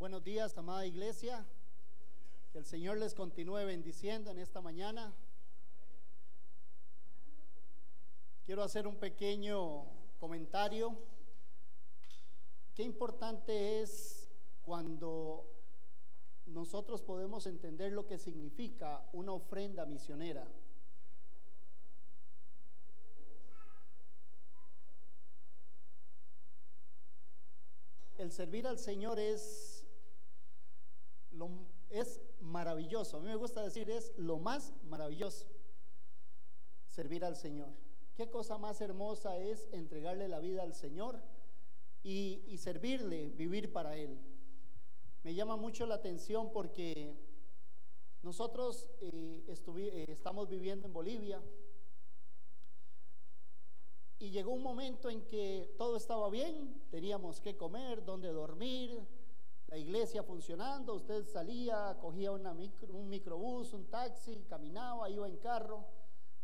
buenos días, amada iglesia. Que el Señor les continúe bendiciendo en esta mañana. Quiero hacer un pequeño comentario. Qué importante es cuando nosotros podemos entender lo que significa una ofrenda misionera. El servir al Señor es, lo, es maravilloso. A mí me gusta decir es lo más maravilloso. Servir al Señor. ¿Qué cosa más hermosa es entregarle la vida al Señor y, servirle, vivir para Él? Me llama mucho la atención porque nosotros eh, eh, estamos viviendo en Bolivia y llegó un momento en que todo estaba bien, teníamos que comer, dónde dormir, la iglesia funcionando, usted salía, cogía un microbús, un taxi, caminaba, iba en carro,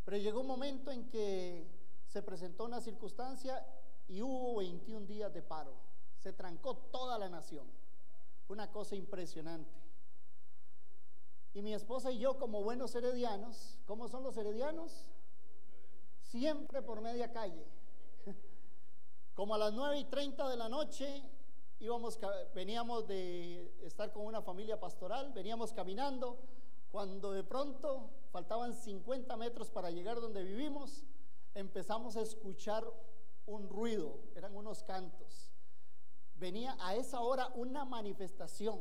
pero llegó un momento en que se presentó una circunstancia y hubo 21 días de paro, se trancó toda la nación, una cosa impresionante. Y mi esposa y yo como buenos heredianos, ¿cómo son los heredianos? Siempre por media calle. Como a las 9 y 30 de la noche íbamos, veníamos de estar con una familia pastoral, veníamos caminando, cuando de pronto faltaban 50 metros para llegar donde vivimos, empezamos a escuchar un ruido, eran unos cantos. Venía a esa hora una manifestación.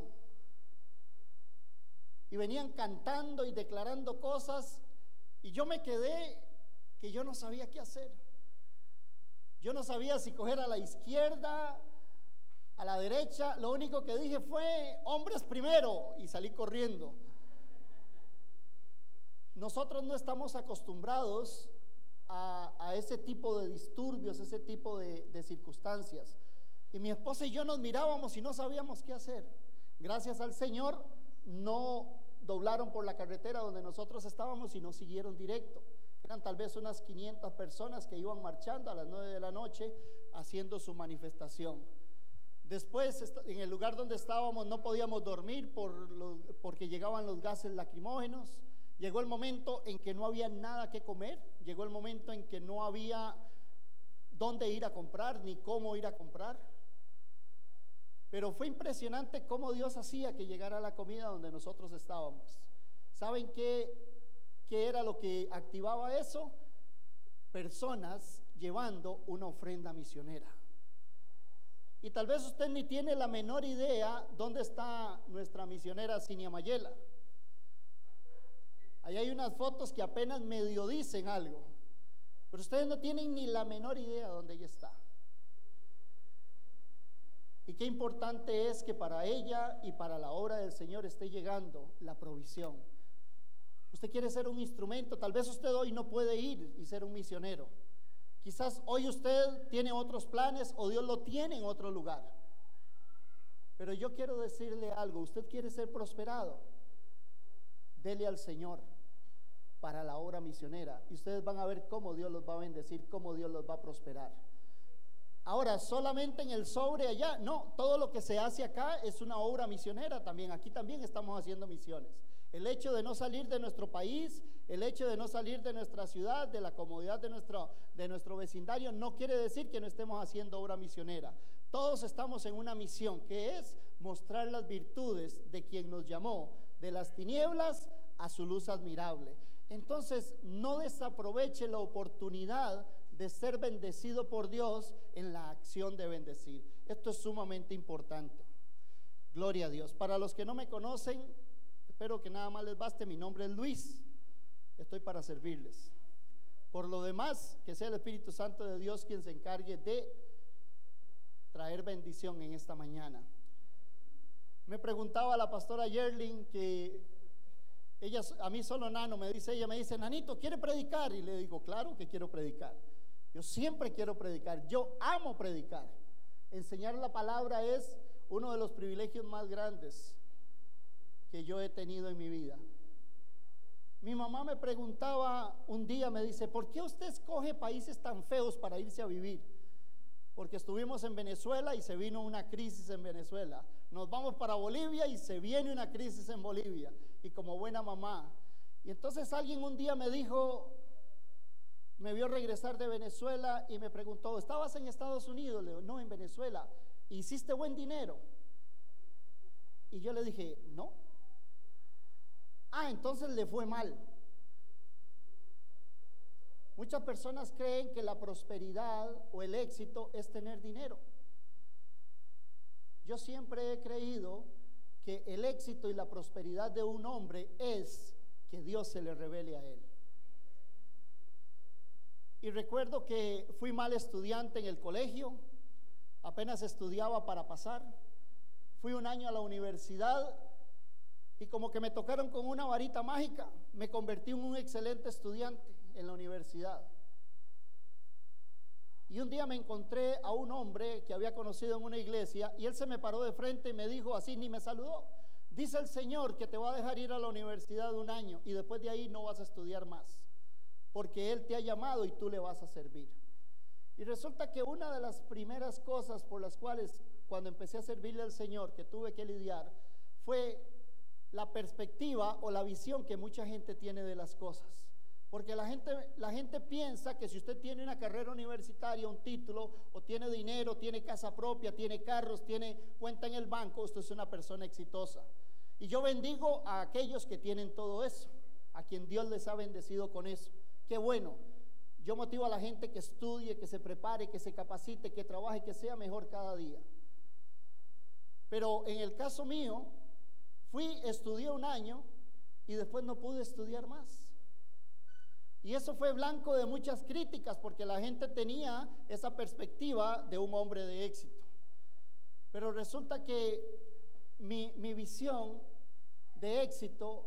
Y venían cantando y declarando cosas y yo me quedé que yo no sabía qué hacer. Yo no sabía si coger a la izquierda, derecha, lo único que dije fue hombres primero y salí corriendo. Nosotros no estamos acostumbrados a, ese tipo de disturbios, ese tipo de, de circunstancias. Y mi esposa y yo nos mirábamos y no sabíamos qué hacer. Gracias al Señor no doblaron por la carretera donde nosotros estábamos y nos siguieron directo. Eran tal vez unas 500 personas que iban marchando a las 9 de la noche haciendo su manifestación. Después, en el lugar donde estábamos, no podíamos dormir por porque llegaban los gases lacrimógenos. Llegó el momento en que no había nada que comer. Llegó el momento en que no había dónde ir a comprar ni cómo ir a comprar. Pero fue impresionante cómo Dios hacía que llegara la comida donde nosotros estábamos. ¿Saben qué, qué era lo que activaba eso? Personas llevando una ofrenda misionera. Y tal vez usted ni tiene la menor idea dónde está nuestra misionera Cinia Mayela. Ahí hay unas fotos que apenas medio dicen algo, pero ustedes no tienen ni la menor idea dónde ella está. Y qué importante es que para ella y para la obra del Señor esté llegando la provisión. Usted quiere ser un instrumento, tal vez usted hoy no puede ir y ser un misionero. Quizás hoy usted tiene otros planes o Dios lo tiene en otro lugar. Pero yo quiero decirle algo, usted quiere ser prosperado, dele al Señor para la obra misionera y ustedes van a ver cómo Dios los va a bendecir, cómo Dios los va a prosperar. Ahora, solamente en el sobre allá, no, todo lo que se hace acá es una obra misionera también, aquí también estamos haciendo misiones. El hecho de no salir de nuestro país, el hecho de no salir de nuestra ciudad, de la comodidad de nuestro, de nuestro vecindario, no quiere decir que no estemos haciendo obra misionera. Todos estamos en una misión que es mostrar las virtudes de quien nos llamó de las tinieblas a su luz admirable. Entonces, no desaproveche la oportunidad de ser bendecido por Dios en la acción de bendecir. Esto es sumamente importante. Gloria a Dios. Para los que no me conocen, Espero que nada más les baste. Mi nombre es Luis. Estoy para servirles. Por lo demás, que sea el Espíritu Santo de Dios quien se encargue de traer bendición en esta mañana. Me preguntaba la pastora Yerling que ella, a mí solo Nano, me dice, ella me dice, Nanito, ¿quiere predicar? Y le digo, claro que quiero predicar. Yo siempre quiero predicar. Yo amo predicar. Enseñar la palabra es uno de los privilegios más grandes que yo he tenido en mi vida. Mi mamá me preguntaba un día, me dice, ¿por qué usted escoge países tan feos para irse a vivir? porque estuvimos en Venezuela y se vino una crisis en Venezuela. Nos vamos para Bolivia y se viene una crisis en Bolivia. Y como buena mamá. Y entonces alguien un día me dijo, me vio regresar de Venezuela y me preguntó, ¿estabas en Estados Unidos? No, en Venezuela. ¿Hiciste buen dinero? Y yo le dije, no. Ah, entonces le fue mal. Muchas personas creen que la prosperidad o el éxito es tener dinero. Yo siempre he creído que el éxito y la prosperidad de un hombre es que Dios se le revele a él. Y recuerdo que fui mal estudiante en el colegio, apenas estudiaba para pasar. Fui un año a la universidad y como que me tocaron con una varita mágica, me convertí en un excelente estudiante en la universidad. Y un día me encontré a un hombre que había conocido en una iglesia y él se me paró de frente y me dijo así, ni me saludó. Dice el Señor que te va a dejar ir a la universidad un año y después de ahí no vas a estudiar más, porque Él te ha llamado y tú le vas a servir. Y resulta que una de las primeras cosas por las cuales cuando empecé a servirle al Señor que tuve que lidiar fue la perspectiva o la visión que mucha gente tiene de las cosas. Porque la gente, la gente piensa que si usted tiene una carrera universitaria, un título, o tiene dinero, tiene casa propia, tiene carros, tiene cuenta en el banco, usted es una persona exitosa. Y yo bendigo a aquellos que tienen todo eso, a quien Dios les ha bendecido con eso. Qué bueno. Yo motivo a la gente que estudie, que se prepare, que se capacite, que trabaje, que sea mejor cada día. Pero en el caso mío, fui, estudié un año y después no pude estudiar más. Y eso fue blanco de muchas críticas porque la gente tenía esa perspectiva de un hombre de éxito. Pero resulta que mi, mi visión de éxito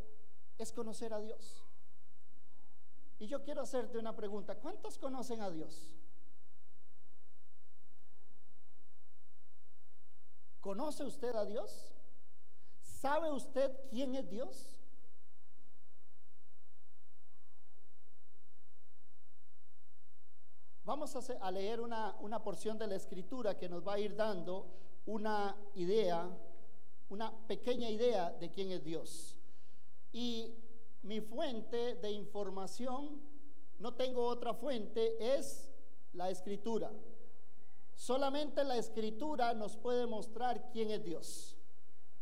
es conocer a Dios. Y yo quiero hacerte una pregunta. ¿Cuántos conocen a Dios? ¿Conoce usted a Dios? ¿Sabe usted quién es Dios? Vamos a, leer una, una porción de la escritura que nos va a ir dando una idea, una pequeña idea de quién es Dios. Y mi fuente de información, no tengo otra fuente, es la escritura. Solamente la escritura nos puede mostrar quién es Dios.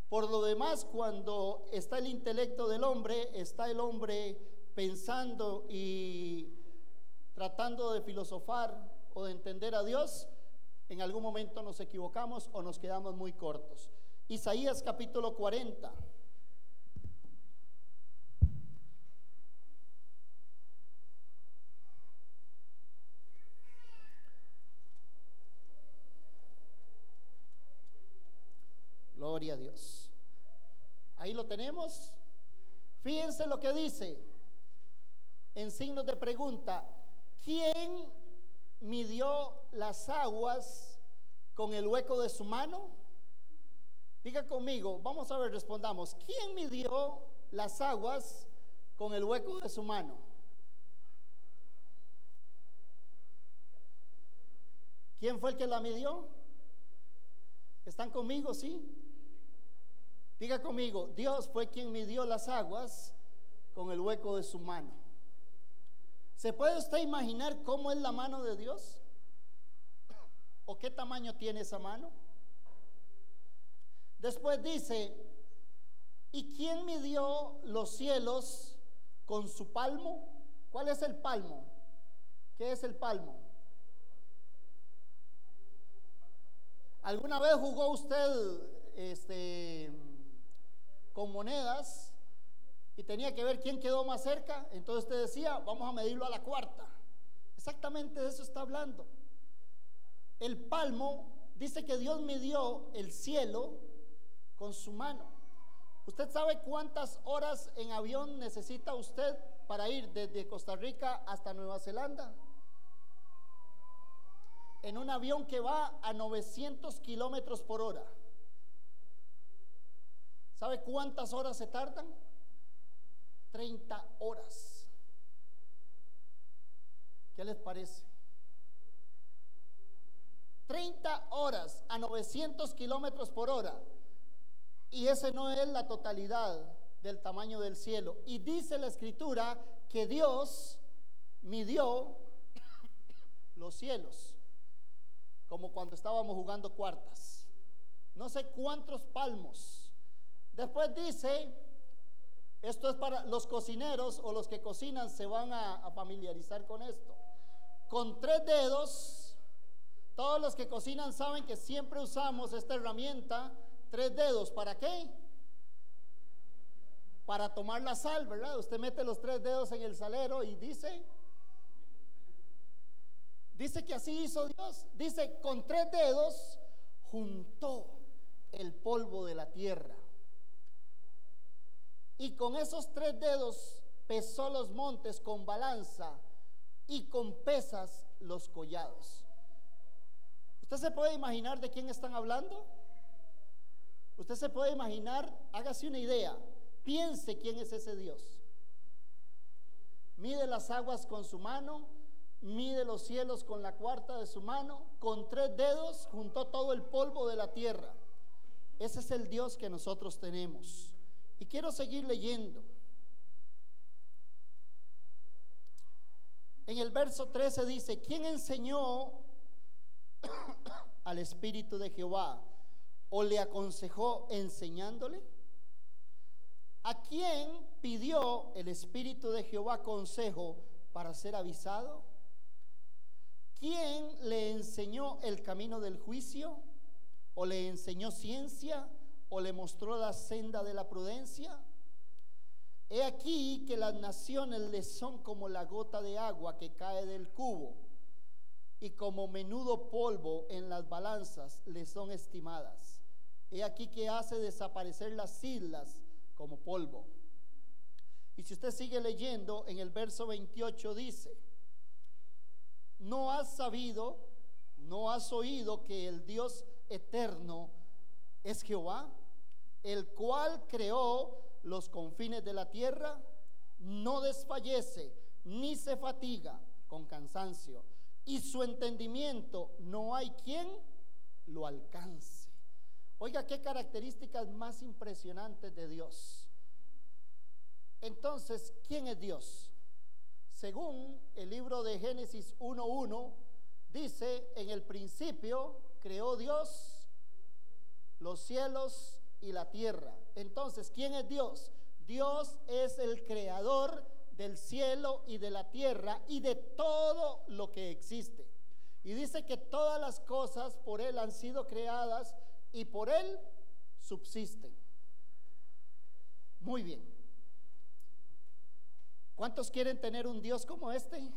Por lo demás, cuando está el intelecto del hombre, está el hombre pensando y tratando de filosofar o de entender a Dios, en algún momento nos equivocamos o nos quedamos muy cortos. Isaías capítulo 40. Gloria a Dios. Ahí lo tenemos. Fíjense lo que dice en signos de pregunta. ¿Quién midió las aguas con el hueco de su mano? Diga conmigo, vamos a ver, respondamos. ¿Quién midió las aguas con el hueco de su mano? ¿Quién fue el que la midió? ¿Están conmigo? Sí. Diga conmigo, Dios fue quien midió las aguas con el hueco de su mano. ¿Se puede usted imaginar cómo es la mano de Dios? ¿O qué tamaño tiene esa mano? Después dice, ¿y quién midió los cielos con su palmo? ¿Cuál es el palmo? ¿Qué es el palmo? ¿Alguna vez jugó usted este, con monedas y tenía que ver quién quedó más cerca, entonces usted decía, vamos a medirlo a la cuarta. Exactamente de eso está hablando. El palmo dice que Dios midió el cielo con su mano. ¿Usted sabe cuántas horas en avión necesita usted para ir desde Costa Rica hasta Nueva Zelanda? En un avión que va a 900 kilómetros por hora. ¿Sabe cuántas horas se tardan? 30 horas. ¿Qué les parece? 30 horas a 900 kilómetros por hora. Y ese no es la totalidad del tamaño del cielo. Y dice la escritura que Dios midió los cielos, como cuando estábamos jugando cuartas. No sé cuántos palmos. Después dice, esto es para los cocineros o los que cocinan se van a, familiarizar con esto. Con tres dedos, todos los que cocinan saben que siempre usamos esta herramienta, tres dedos, ¿para qué? Para tomar la sal, ¿verdad? Usted mete los tres dedos en el salero y dice, Dice que así hizo Dios. Dice, con tres dedos juntó el polvo de la tierra. Y con esos tres dedos pesó los montes con balanza y con pesas los collados. ¿Usted se puede imaginar de quién están hablando? Usted se puede imaginar, hágase una idea, piense quién es ese Dios. Mide las aguas con su mano, mide los cielos con la cuarta de su mano, con tres dedos juntó todo el polvo de la tierra. Ese es el Dios que nosotros tenemos. Y quiero seguir leyendo. En el verso 13 dice, ¿quién enseñó al Espíritu de Jehová o le aconsejó enseñándole? ¿A quién pidió el Espíritu de Jehová consejo para ser avisado? ¿Quién le enseñó el camino del juicio? ¿O le enseñó ciencia? ¿O le mostró la senda de la prudencia? He aquí que las naciones le son como la gota de agua que cae del cubo, y como menudo polvo en las balanzas le son estimadas. He aquí que hace desaparecer las islas como polvo. Y si usted sigue leyendo, en el verso 28 dice, no has sabido, no has oído que el Dios eterno es Jehová, el cual creó los confines de la tierra, no desfallece ni se fatiga con cansancio, y su entendimiento no hay quien lo alcance. Oiga, qué características más impresionantes de Dios. Entonces, ¿quién es Dios? Según el libro de Génesis 1.1, dice, en el principio creó Dios los cielos y la tierra. Entonces, ¿quién es Dios? Dios es el creador del cielo y de la tierra y de todo lo que existe. Y dice que todas las cosas por Él han sido creadas y por Él subsisten. Muy bien. ¿Cuántos quieren tener un Dios como este?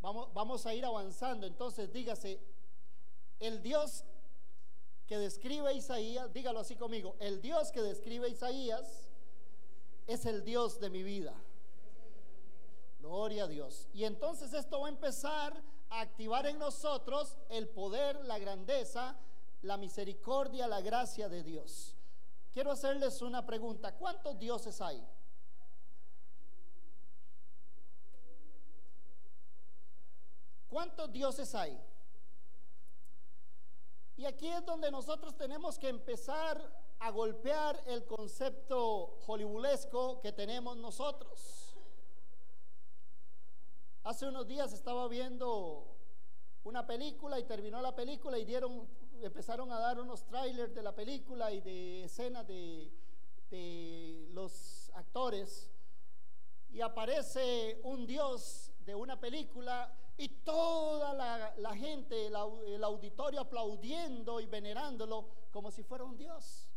Vamos, vamos a ir avanzando. Entonces dígase, el Dios que describe Isaías, dígalo así conmigo, el Dios que describe Isaías es el Dios de mi vida. Gloria a Dios. Y entonces esto va a empezar a activar en nosotros el poder, la grandeza, la misericordia, la gracia de Dios. Quiero hacerles una pregunta. ¿Cuántos dioses hay? ¿Cuántos dioses hay? Y aquí es donde nosotros tenemos que empezar a golpear el concepto hollywoodesco que tenemos nosotros. Hace unos días estaba viendo una película y terminó la película y dieron, empezaron a dar unos trailers de la película y de escenas de, de los actores y aparece un dios de una película y toda la, gente, el, el auditorio aplaudiendo y venerándolo como si fuera un Dios.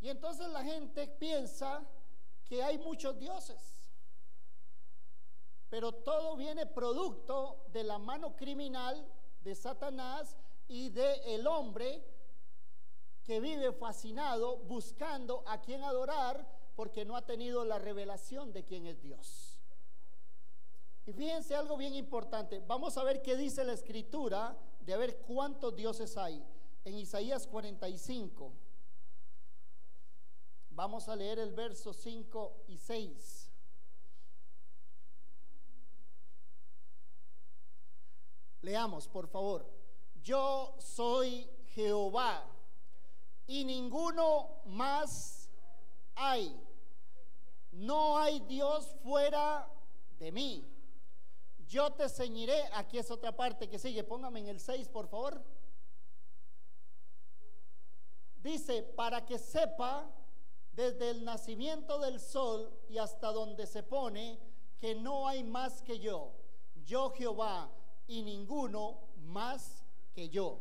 Y entonces la gente piensa que hay muchos dioses, pero todo viene producto de la mano criminal de Satanás y de el hombre que vive fascinado buscando a quien adorar porque no ha tenido la revelación de quién es Dios. Y fíjense algo bien importante. Vamos a ver qué dice la escritura de ver cuántos dioses hay. En Isaías 45. Vamos a leer el verso 5 y 6. Leamos, por favor. Yo soy Jehová y ninguno más hay. No hay Dios fuera de mí. Yo te ceñiré. Aquí es otra parte que sigue. Póngame en el 6, por favor. Dice, para que sepa desde el nacimiento del sol y hasta donde se pone que no hay más que yo. Yo Jehová y ninguno más que yo.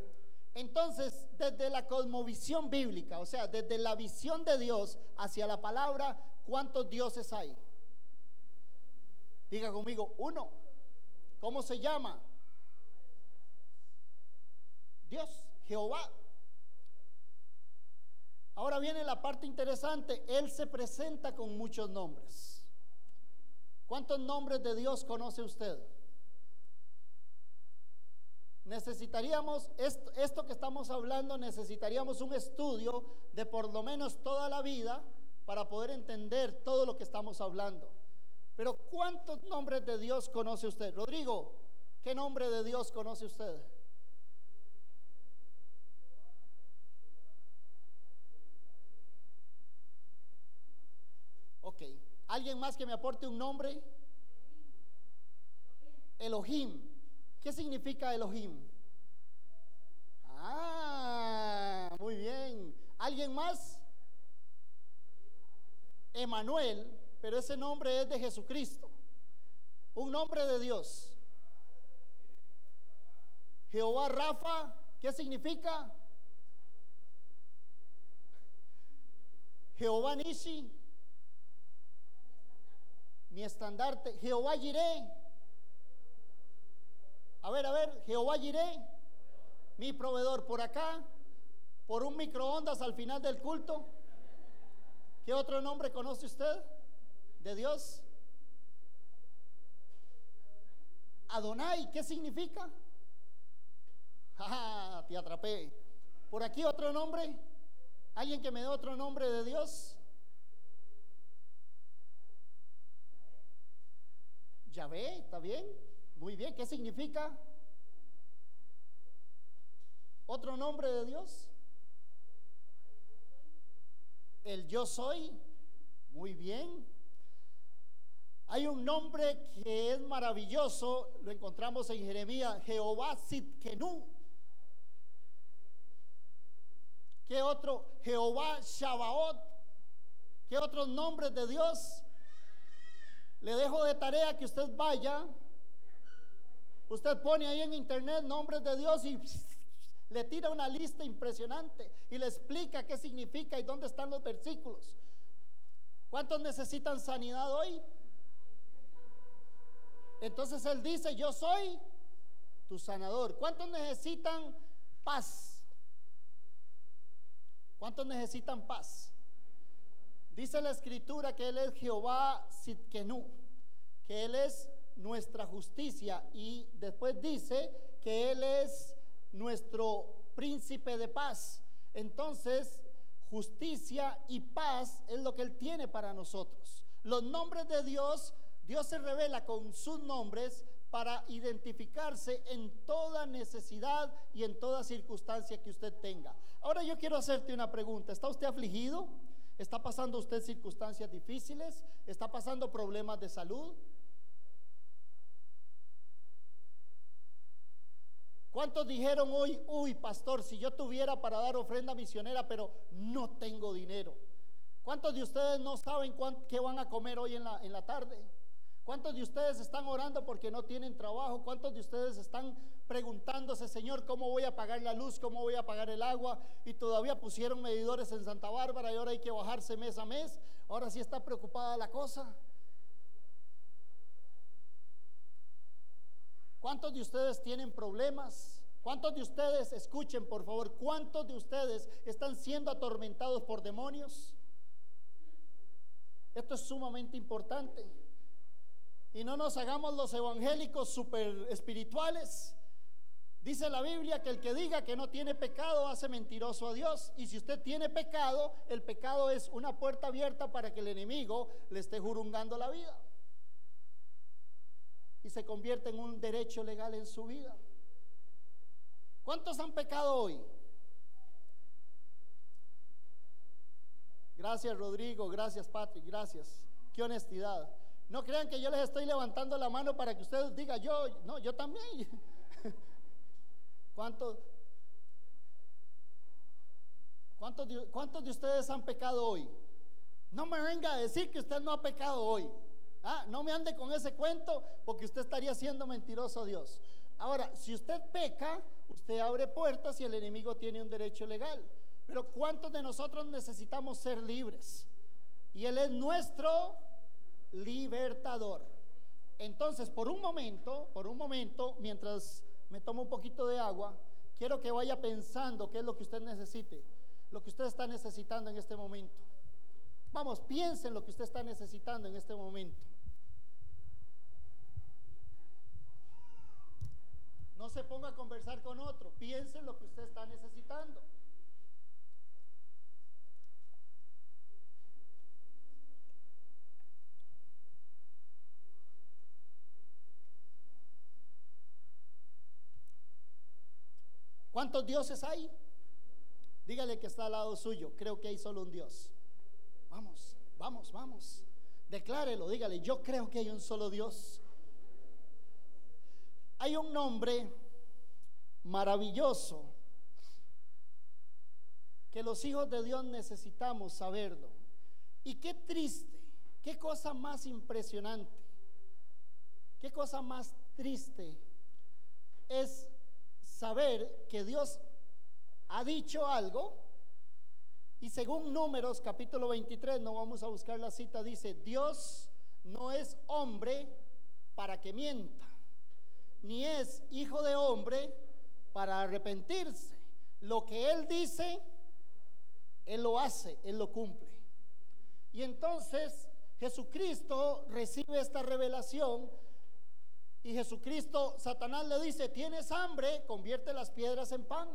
Entonces, desde la cosmovisión bíblica, o sea, desde la visión de Dios hacia la palabra, ¿cuántos dioses hay? Diga conmigo, uno. ¿Cómo se llama? Dios, Jehová. Ahora viene la parte interesante. Él se presenta con muchos nombres. ¿Cuántos nombres de Dios conoce usted? necesitaríamos, esto, esto, que estamos hablando, necesitaríamos un estudio de por lo menos toda la vida para poder entender todo lo que estamos hablando. Pero ¿cuántos nombres de Dios conoce usted? Rodrigo, ¿qué nombre de Dios conoce usted? Ok, ¿alguien más que me aporte un nombre? Elohim. ¿Qué significa Elohim? Ah, muy bien. ¿Alguien más? Emanuel, pero ese nombre es de Jesucristo. Un nombre de Dios. Jehová Rafa, ¿qué significa? Jehová Nishi, mi estandarte. Jehová Jireh, a ver, a ver, Jehová Jiré, mi proveedor por acá, por un microondas al final del culto. ¿Qué otro nombre conoce usted de Dios? Adonai, ¿qué significa? Ja, te atrapé. Por aquí otro nombre. ¿Alguien que me dé otro nombre de Dios? Yahvé, ¿está bien? Muy bien, ¿qué significa? ¿Otro nombre de Dios? El yo soy. Muy bien. Hay un nombre que es maravilloso, lo encontramos en Jeremías, Jehová Sitkenu. ¿Qué otro? Jehová Shabaot. ¿Qué otros nombres de Dios? Le dejo de tarea que usted vaya Usted pone ahí en internet nombres de Dios y le tira una lista impresionante y le explica qué significa y dónde están los versículos. ¿Cuántos necesitan sanidad hoy? Entonces él dice, yo soy tu sanador. ¿Cuántos necesitan paz? ¿Cuántos necesitan paz? Dice la escritura que él es Jehová Sitkenu, que él es nuestra justicia y después dice que Él es nuestro príncipe de paz. Entonces, justicia y paz es lo que Él tiene para nosotros. Los nombres de Dios, Dios se revela con sus nombres para identificarse en toda necesidad y en toda circunstancia que usted tenga. Ahora yo quiero hacerte una pregunta. ¿Está usted afligido? ¿Está pasando usted circunstancias difíciles? ¿Está pasando problemas de salud? ¿Cuántos dijeron hoy, uy, pastor, si yo tuviera para dar ofrenda misionera, pero no tengo dinero? ¿Cuántos de ustedes no saben qué van a comer hoy en la, en la tarde? ¿Cuántos de ustedes están orando porque no tienen trabajo? ¿Cuántos de ustedes están preguntándose, Señor, cómo voy a pagar la luz, cómo voy a pagar el agua? Y todavía pusieron medidores en Santa Bárbara y ahora hay que bajarse mes a mes. Ahora sí está preocupada la cosa. ¿Cuántos de ustedes tienen problemas? ¿Cuántos de ustedes, escuchen por favor, cuántos de ustedes están siendo atormentados por demonios? Esto es sumamente importante. Y no nos hagamos los evangélicos super espirituales. Dice la Biblia que el que diga que no tiene pecado hace mentiroso a Dios. Y si usted tiene pecado, el pecado es una puerta abierta para que el enemigo le esté jurungando la vida y se convierte en un derecho legal en su vida. ¿Cuántos han pecado hoy? Gracias Rodrigo, gracias Patrick, gracias. Qué honestidad. No crean que yo les estoy levantando la mano para que ustedes digan yo, no, yo también. ¿Cuántos, cuántos, de, ¿Cuántos de ustedes han pecado hoy? No me venga a decir que usted no ha pecado hoy. Ah, no me ande con ese cuento porque usted estaría siendo mentiroso Dios. Ahora, si usted peca, usted abre puertas y el enemigo tiene un derecho legal. Pero ¿cuántos de nosotros necesitamos ser libres? Y Él es nuestro libertador. Entonces, por un momento, por un momento, mientras me tomo un poquito de agua, quiero que vaya pensando qué es lo que usted necesite, lo que usted está necesitando en este momento. Vamos, piense en lo que usted está necesitando en este momento. No se ponga a conversar con otro, piense en lo que usted está necesitando. ¿Cuántos dioses hay? Dígale que está al lado suyo. Creo que hay solo un Dios. Vamos, vamos, vamos. Declárelo, dígale, yo creo que hay un solo Dios. Hay un nombre maravilloso que los hijos de Dios necesitamos saberlo. Y qué triste, qué cosa más impresionante, qué cosa más triste es saber que Dios ha dicho algo y según números capítulo 23, no vamos a buscar la cita, dice, Dios no es hombre para que mienta, ni es hijo de hombre para arrepentirse. Lo que Él dice, Él lo hace, Él lo cumple. Y entonces Jesucristo recibe esta revelación y Jesucristo, Satanás le dice, tienes hambre, convierte las piedras en pan.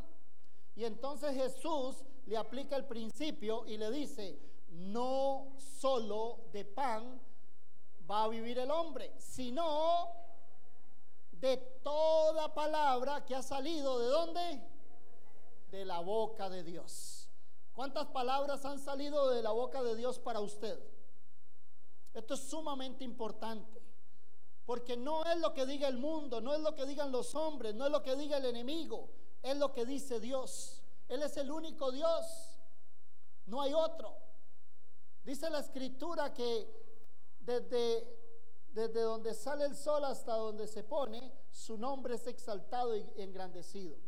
Y entonces Jesús le aplica el principio y le dice, no solo de pan va a vivir el hombre, sino de toda palabra que ha salido de dónde? De la boca de Dios. ¿Cuántas palabras han salido de la boca de Dios para usted? Esto es sumamente importante. Porque no es lo que diga el mundo, no es lo que digan los hombres, no es lo que diga el enemigo, es lo que dice Dios. Él es el único Dios, no hay otro. Dice la escritura que desde, desde donde sale el sol hasta donde se pone, su nombre es exaltado y engrandecido.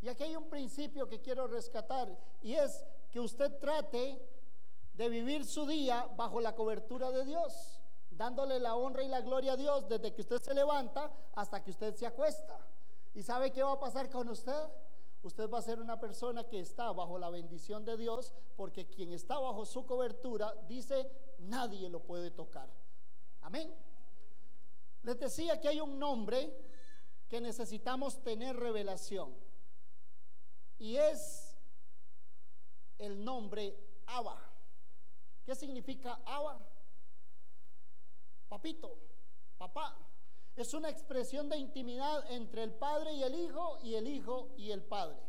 Y aquí hay un principio que quiero rescatar y es que usted trate de vivir su día bajo la cobertura de Dios dándole la honra y la gloria a Dios desde que usted se levanta hasta que usted se acuesta. ¿Y sabe qué va a pasar con usted? Usted va a ser una persona que está bajo la bendición de Dios porque quien está bajo su cobertura dice nadie lo puede tocar. Amén. Les decía que hay un nombre que necesitamos tener revelación y es el nombre Abba. ¿Qué significa Abba? Papito, papá. Es una expresión de intimidad entre el padre y el hijo y el hijo y el padre.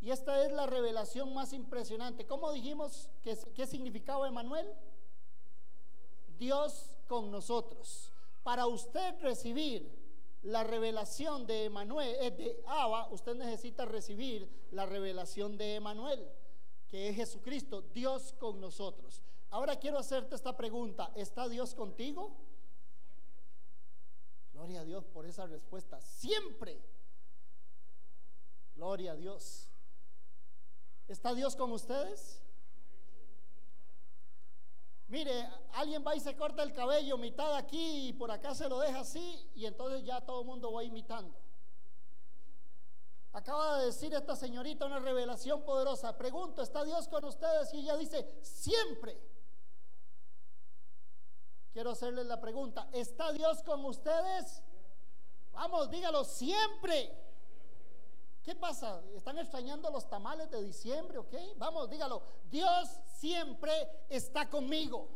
Y esta es la revelación más impresionante. ¿Cómo dijimos que, qué significaba Emanuel? Dios con nosotros. Para usted recibir la revelación de Emanuel, eh, de Abba, usted necesita recibir la revelación de Emanuel, que es Jesucristo, Dios con nosotros. Ahora quiero hacerte esta pregunta. ¿Está Dios contigo? Gloria a Dios por esa respuesta. Siempre. Gloria a Dios. ¿Está Dios con ustedes? Mire, alguien va y se corta el cabello mitad aquí y por acá se lo deja así y entonces ya todo el mundo va imitando. Acaba de decir esta señorita una revelación poderosa. Pregunto, ¿está Dios con ustedes? Y ella dice, siempre. Quiero hacerles la pregunta, ¿está Dios con ustedes? Vamos, dígalo siempre. ¿Qué pasa? ¿Están extrañando los tamales de diciembre? ¿Ok? Vamos, dígalo. Dios siempre está conmigo.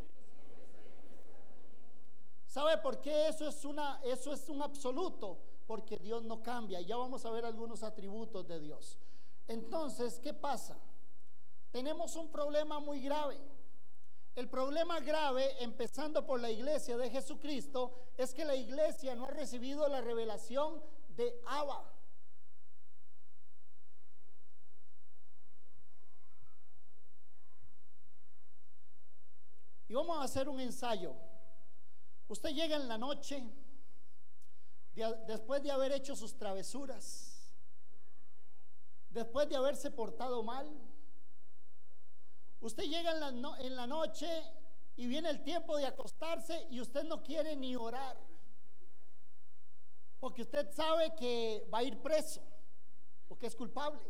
¿Sabe por qué eso es, una, eso es un absoluto? porque Dios no cambia. Ya vamos a ver algunos atributos de Dios. Entonces, ¿qué pasa? Tenemos un problema muy grave. El problema grave, empezando por la iglesia de Jesucristo, es que la iglesia no ha recibido la revelación de Abba. Y vamos a hacer un ensayo. Usted llega en la noche, después de haber hecho sus travesuras, después de haberse portado mal, usted llega en la, noche y viene el tiempo de acostarse y usted no quiere ni orar, porque usted sabe que va a ir preso, porque es culpable.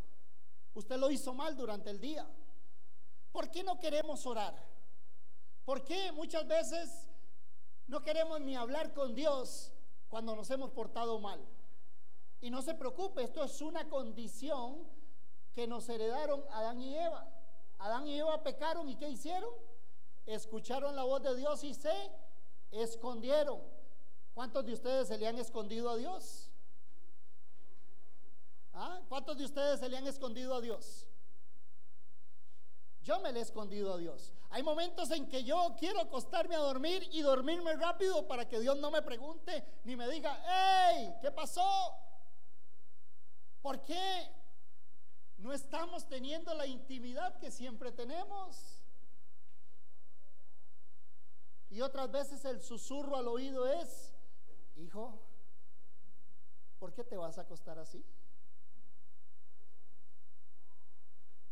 Usted lo hizo mal durante el día. ¿Por qué no queremos orar? ¿Por qué muchas veces no queremos ni hablar con Dios cuando nos hemos portado mal? Y no se preocupe, esto es una condición que nos heredaron Adán y Eva. Adán y Eva pecaron y ¿qué hicieron? Escucharon la voz de Dios y se escondieron. ¿Cuántos de ustedes se le han escondido a Dios? ¿Ah? ¿Cuántos de ustedes se le han escondido a Dios? Yo me le he escondido a Dios. Hay momentos en que yo quiero acostarme a dormir y dormirme rápido para que Dios no me pregunte ni me diga, hey, ¿qué pasó? ¿Por qué no estamos teniendo la intimidad que siempre tenemos? Y otras veces el susurro al oído es, hijo, ¿por qué te vas a acostar así?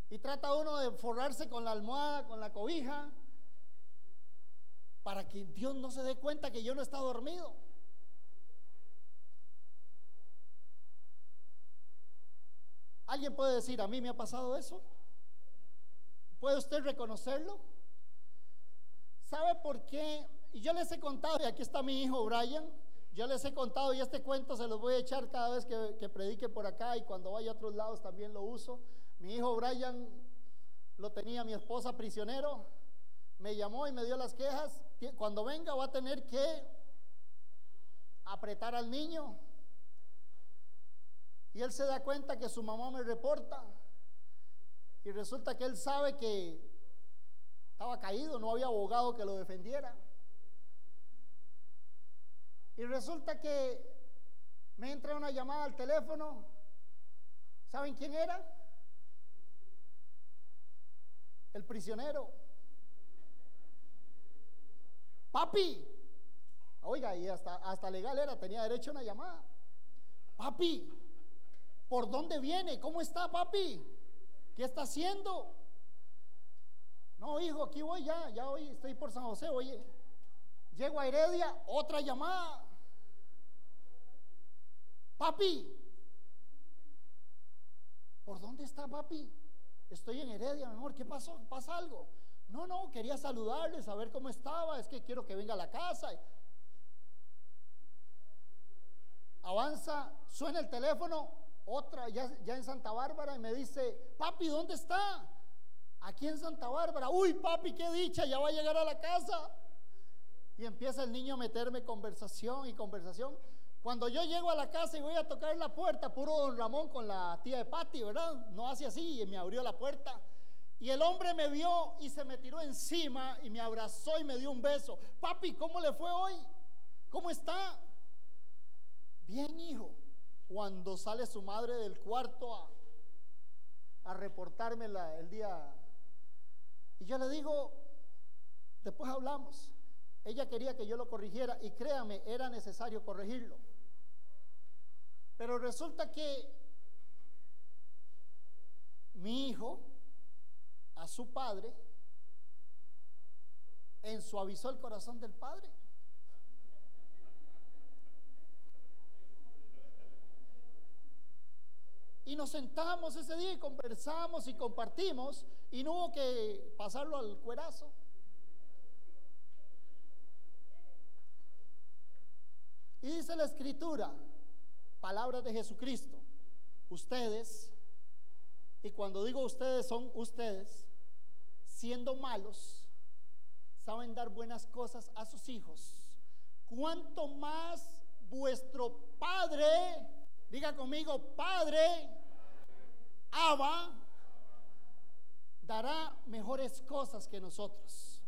Y trata uno de forrarse con la almohada, con la cobija, para que Dios no se dé cuenta que yo no está dormido. ¿Alguien puede decir, a mí me ha pasado eso? ¿Puede usted reconocerlo? ¿Sabe por qué? Y yo les he contado, y aquí está mi hijo Brian, yo les he contado y este cuento se los voy a echar cada vez que, que predique por acá y cuando vaya a otros lados también lo uso. Mi hijo Brian lo tenía mi esposa prisionero, me llamó y me dio las quejas. Cuando venga va a tener que apretar al niño. Y él se da cuenta que su mamá me reporta. Y resulta que él sabe que estaba caído, no había abogado que lo defendiera. Y resulta que me entra una llamada al teléfono. ¿Saben quién era? el prisionero. Papi, oiga, y hasta, hasta legal era, tenía derecho a una llamada. Papi, ¿por dónde viene? ¿Cómo está, papi? ¿Qué está haciendo? No, hijo, aquí voy ya, ya hoy estoy por San José, oye. Llego a Heredia, otra llamada. Papi, ¿por dónde está papi? Estoy en Heredia, mi amor, ¿qué pasó? ¿Pasa algo? No, no, quería saludarle, saber cómo estaba, es que quiero que venga a la casa. Avanza, suena el teléfono, otra ya, en Santa Bárbara y me dice, papi, ¿dónde está? Aquí en Santa Bárbara. Uy, papi, qué dicha, ya va a llegar a la casa. Y empieza el niño a meterme conversación y conversación. Cuando yo llego a la casa y voy a tocar la puerta, puro don Ramón con la tía de Pati, ¿verdad? No hace así y me abrió la puerta. Y el hombre me vio y se me tiró encima y me abrazó y me dio un beso. Papi, ¿cómo le fue hoy? ¿Cómo está? Bien, hijo. Cuando sale su madre del cuarto a, a reportarme el día. Y yo le digo, después hablamos. Ella quería que yo lo corrigiera y créame, era necesario corregirlo. Pero resulta que mi hijo, a su padre, ensuavizó el corazón del padre. Y nos sentamos ese día y conversamos y compartimos y no hubo que pasarlo al cuerazo. Y dice la escritura, palabras de Jesucristo, ustedes, y cuando digo ustedes son ustedes, siendo malos, saben dar buenas cosas a sus hijos. ¿Cuánto más vuestro Padre, diga conmigo, Padre, Abba, dará mejores cosas que nosotros.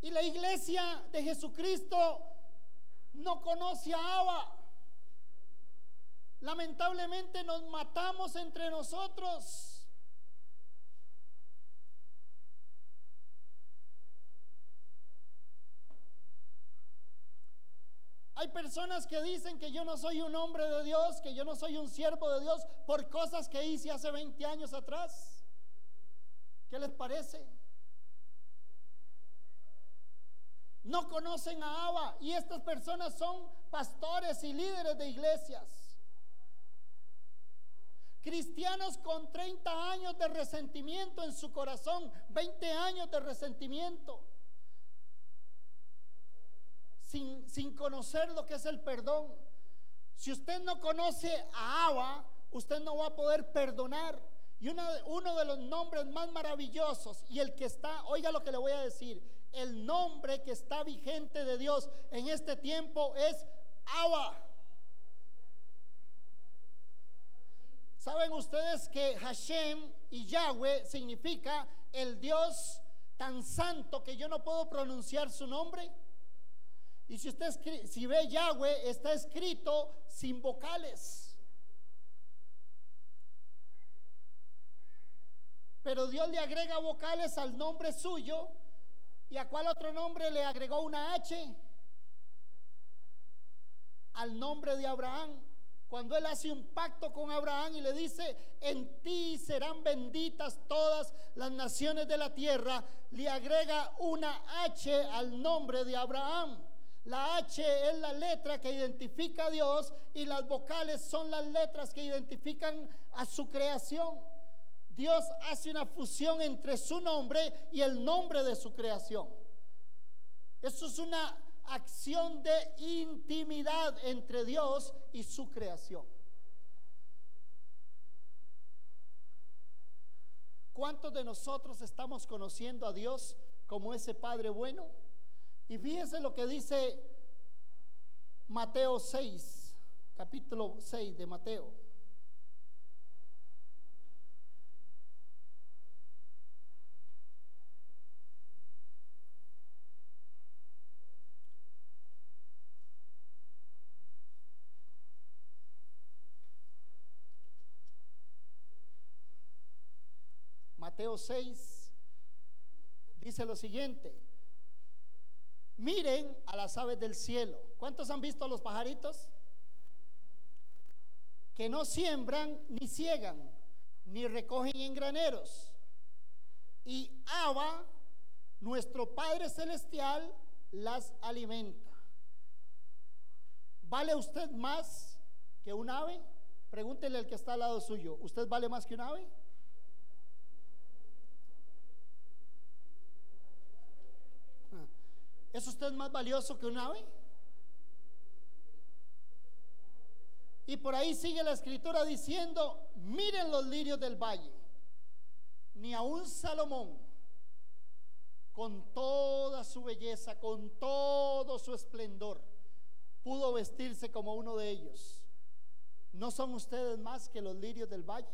Y la iglesia de Jesucristo no conoce a Abba. Lamentablemente nos matamos entre nosotros. Hay personas que dicen que yo no soy un hombre de Dios, que yo no soy un siervo de Dios por cosas que hice hace 20 años atrás. ¿Qué les parece? No conocen a Abba y estas personas son pastores y líderes de iglesias. Cristianos con 30 años de resentimiento en su corazón, 20 años de resentimiento sin, conocer lo que es el perdón. Si usted no conoce a Abba, usted no va a poder perdonar. Y uno de los nombres más maravillosos y el que está, oiga lo que le voy a decir, el nombre que está vigente de Dios en este tiempo es Abba. ¿Saben ustedes que Hashem y Yahweh significa el Dios tan santo que yo no puedo pronunciar su nombre? Y si usted si ve Yahweh, está escrito sin vocales. Pero Dios le agrega vocales al nombre suyo. ¿Y a cuál otro nombre le agregó una H? Al nombre de Abraham. Cuando él hace un pacto con Abraham y le dice, en ti serán benditas todas las naciones de la tierra, le agrega una H al nombre de Abraham. La H es la letra que identifica a Dios y las vocales son las letras que identifican a su creación. Dios hace una fusión entre su nombre y el nombre de su creación. Eso es una acción de intimidad entre Dios y su creación. ¿Cuántos de nosotros estamos conociendo a Dios como ese Padre bueno? Y fíjense lo que dice Mateo 6, capítulo 6 de Mateo. Mateo 6 dice lo siguiente, Miren a las aves del cielo. ¿Cuántos han visto a los pajaritos? Que no siembran ni ciegan, ni recogen en graneros. Y Abba, nuestro Padre Celestial, las alimenta. ¿Vale usted más que un ave? Pregúntele al que está al lado suyo. ¿Usted vale más que un ave? ¿Es usted más valioso que un ave? Y por ahí sigue la escritura diciendo, miren los lirios del valle, ni a un Salomón, con toda su belleza, con todo su esplendor, pudo vestirse como uno de ellos. ¿No son ustedes más que los lirios del valle?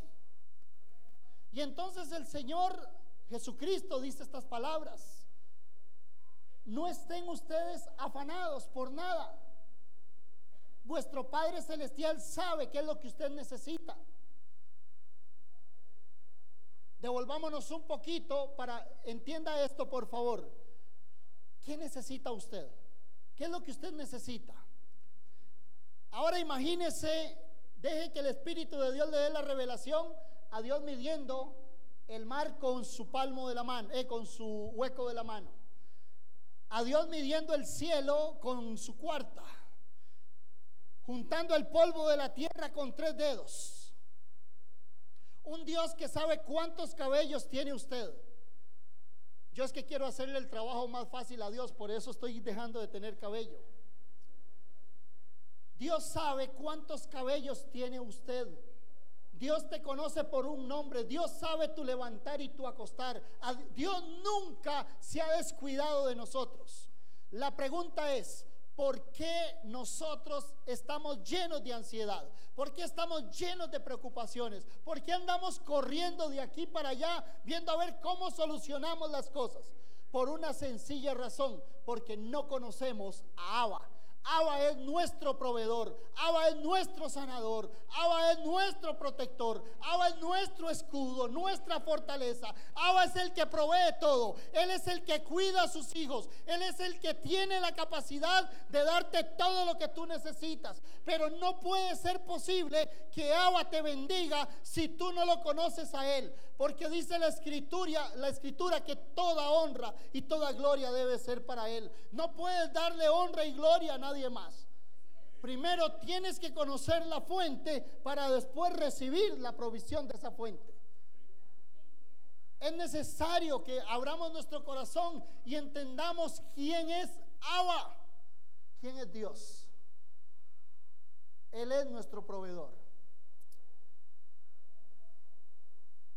Y entonces el Señor Jesucristo dice estas palabras. No estén ustedes afanados por nada. Vuestro Padre Celestial sabe qué es lo que usted necesita. Devolvámonos un poquito para, entienda esto por favor. ¿Qué necesita usted? ¿Qué es lo que usted necesita? Ahora imagínese, deje que el Espíritu de Dios le dé la revelación a Dios midiendo el mar con su palmo de la mano, eh, con su hueco de la mano a Dios midiendo el cielo con su cuarta, juntando el polvo de la tierra con tres dedos. Un Dios que sabe cuántos cabellos tiene usted. Yo es que quiero hacerle el trabajo más fácil a Dios, por eso estoy dejando de tener cabello. Dios sabe cuántos cabellos tiene usted. Dios te conoce por un nombre. Dios sabe tu levantar y tu acostar. Dios nunca se ha descuidado de nosotros. La pregunta es, ¿Por qué nosotros estamos llenos de ansiedad? ¿Por qué estamos llenos de preocupaciones? ¿Por qué andamos corriendo de aquí para allá viendo a ver cómo solucionamos las cosas? Por una sencilla razón, porque no conocemos a Abba. Abba es nuestro proveedor, Abba es nuestro sanador, Abba es nuestro protector, Abba es nuestro escudo, nuestra fortaleza. Abba es el que provee todo, Él es el que cuida a sus hijos, Él es el que tiene la capacidad de darte todo lo que tú necesitas. Pero no puede ser posible que Abba te bendiga si tú no lo conoces a Él. Porque dice la escritura, la escritura que toda honra y toda gloria debe ser para Él. No puedes darle honra y gloria a nadie más. Primero tienes que conocer la fuente para después recibir la provisión de esa fuente. Es necesario que abramos nuestro corazón y entendamos quién es Abba, quién es Dios. Él es nuestro proveedor.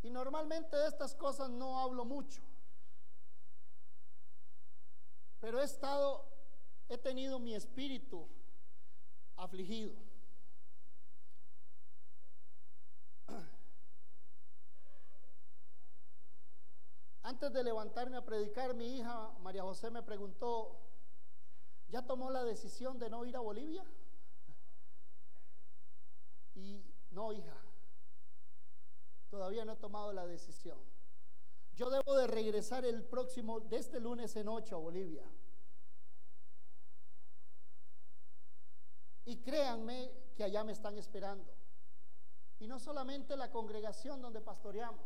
Y normalmente de estas cosas no hablo mucho. Pero he estado, he tenido mi espíritu afligido. Antes de levantarme a predicar, mi hija María José me preguntó, ¿ya tomó la decisión de no ir a Bolivia? Y no, hija, Todavía no he tomado la decisión. Yo debo de regresar el próximo, de este lunes en 8 a Bolivia. Y créanme que allá me están esperando. Y no solamente la congregación donde pastoreamos.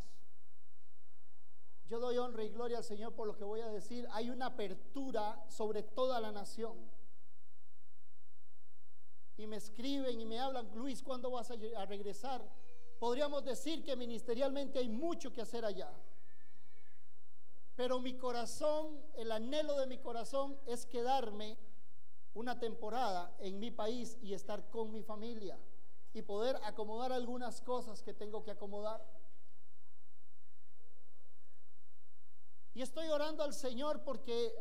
Yo doy honra y gloria al Señor por lo que voy a decir. Hay una apertura sobre toda la nación. Y me escriben y me hablan, Luis, ¿cuándo vas a regresar? podríamos decir que ministerialmente hay mucho que hacer allá. Pero mi corazón, el anhelo de mi corazón es quedarme una temporada en mi país y estar con mi familia y poder acomodar algunas cosas que tengo que acomodar. Y estoy orando al Señor porque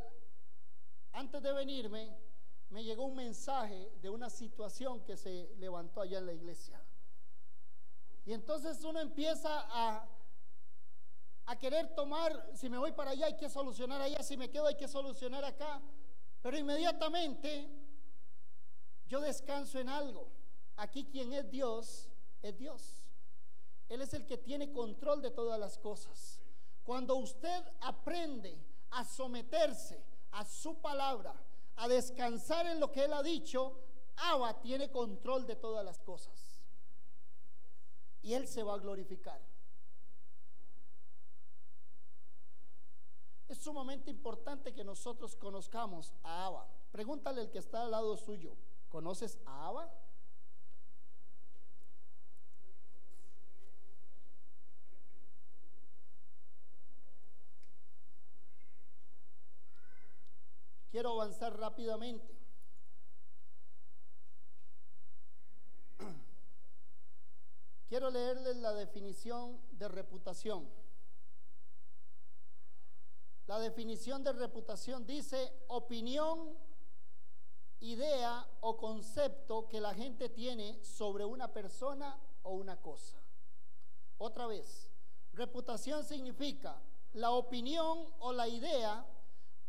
antes de venirme me llegó un mensaje de una situación que se levantó allá en la iglesia. Y entonces uno empieza a, a querer tomar, si me voy para allá hay que solucionar allá, si me quedo hay que solucionar acá. Pero inmediatamente yo descanso en algo. Aquí quien es Dios es Dios. Él es el que tiene control de todas las cosas. Cuando usted aprende a someterse a su palabra, a descansar en lo que Él ha dicho, Abba tiene control de todas las cosas y Él se va a glorificar. Es sumamente importante que nosotros conozcamos a Abba. Pregúntale al que está al lado suyo, ¿conoces a Abba? Quiero avanzar rápidamente. Quiero leerles la definición de reputación. La definición de reputación dice opinión, idea o concepto que la gente tiene sobre una persona o una cosa. Otra vez, reputación significa la opinión o la idea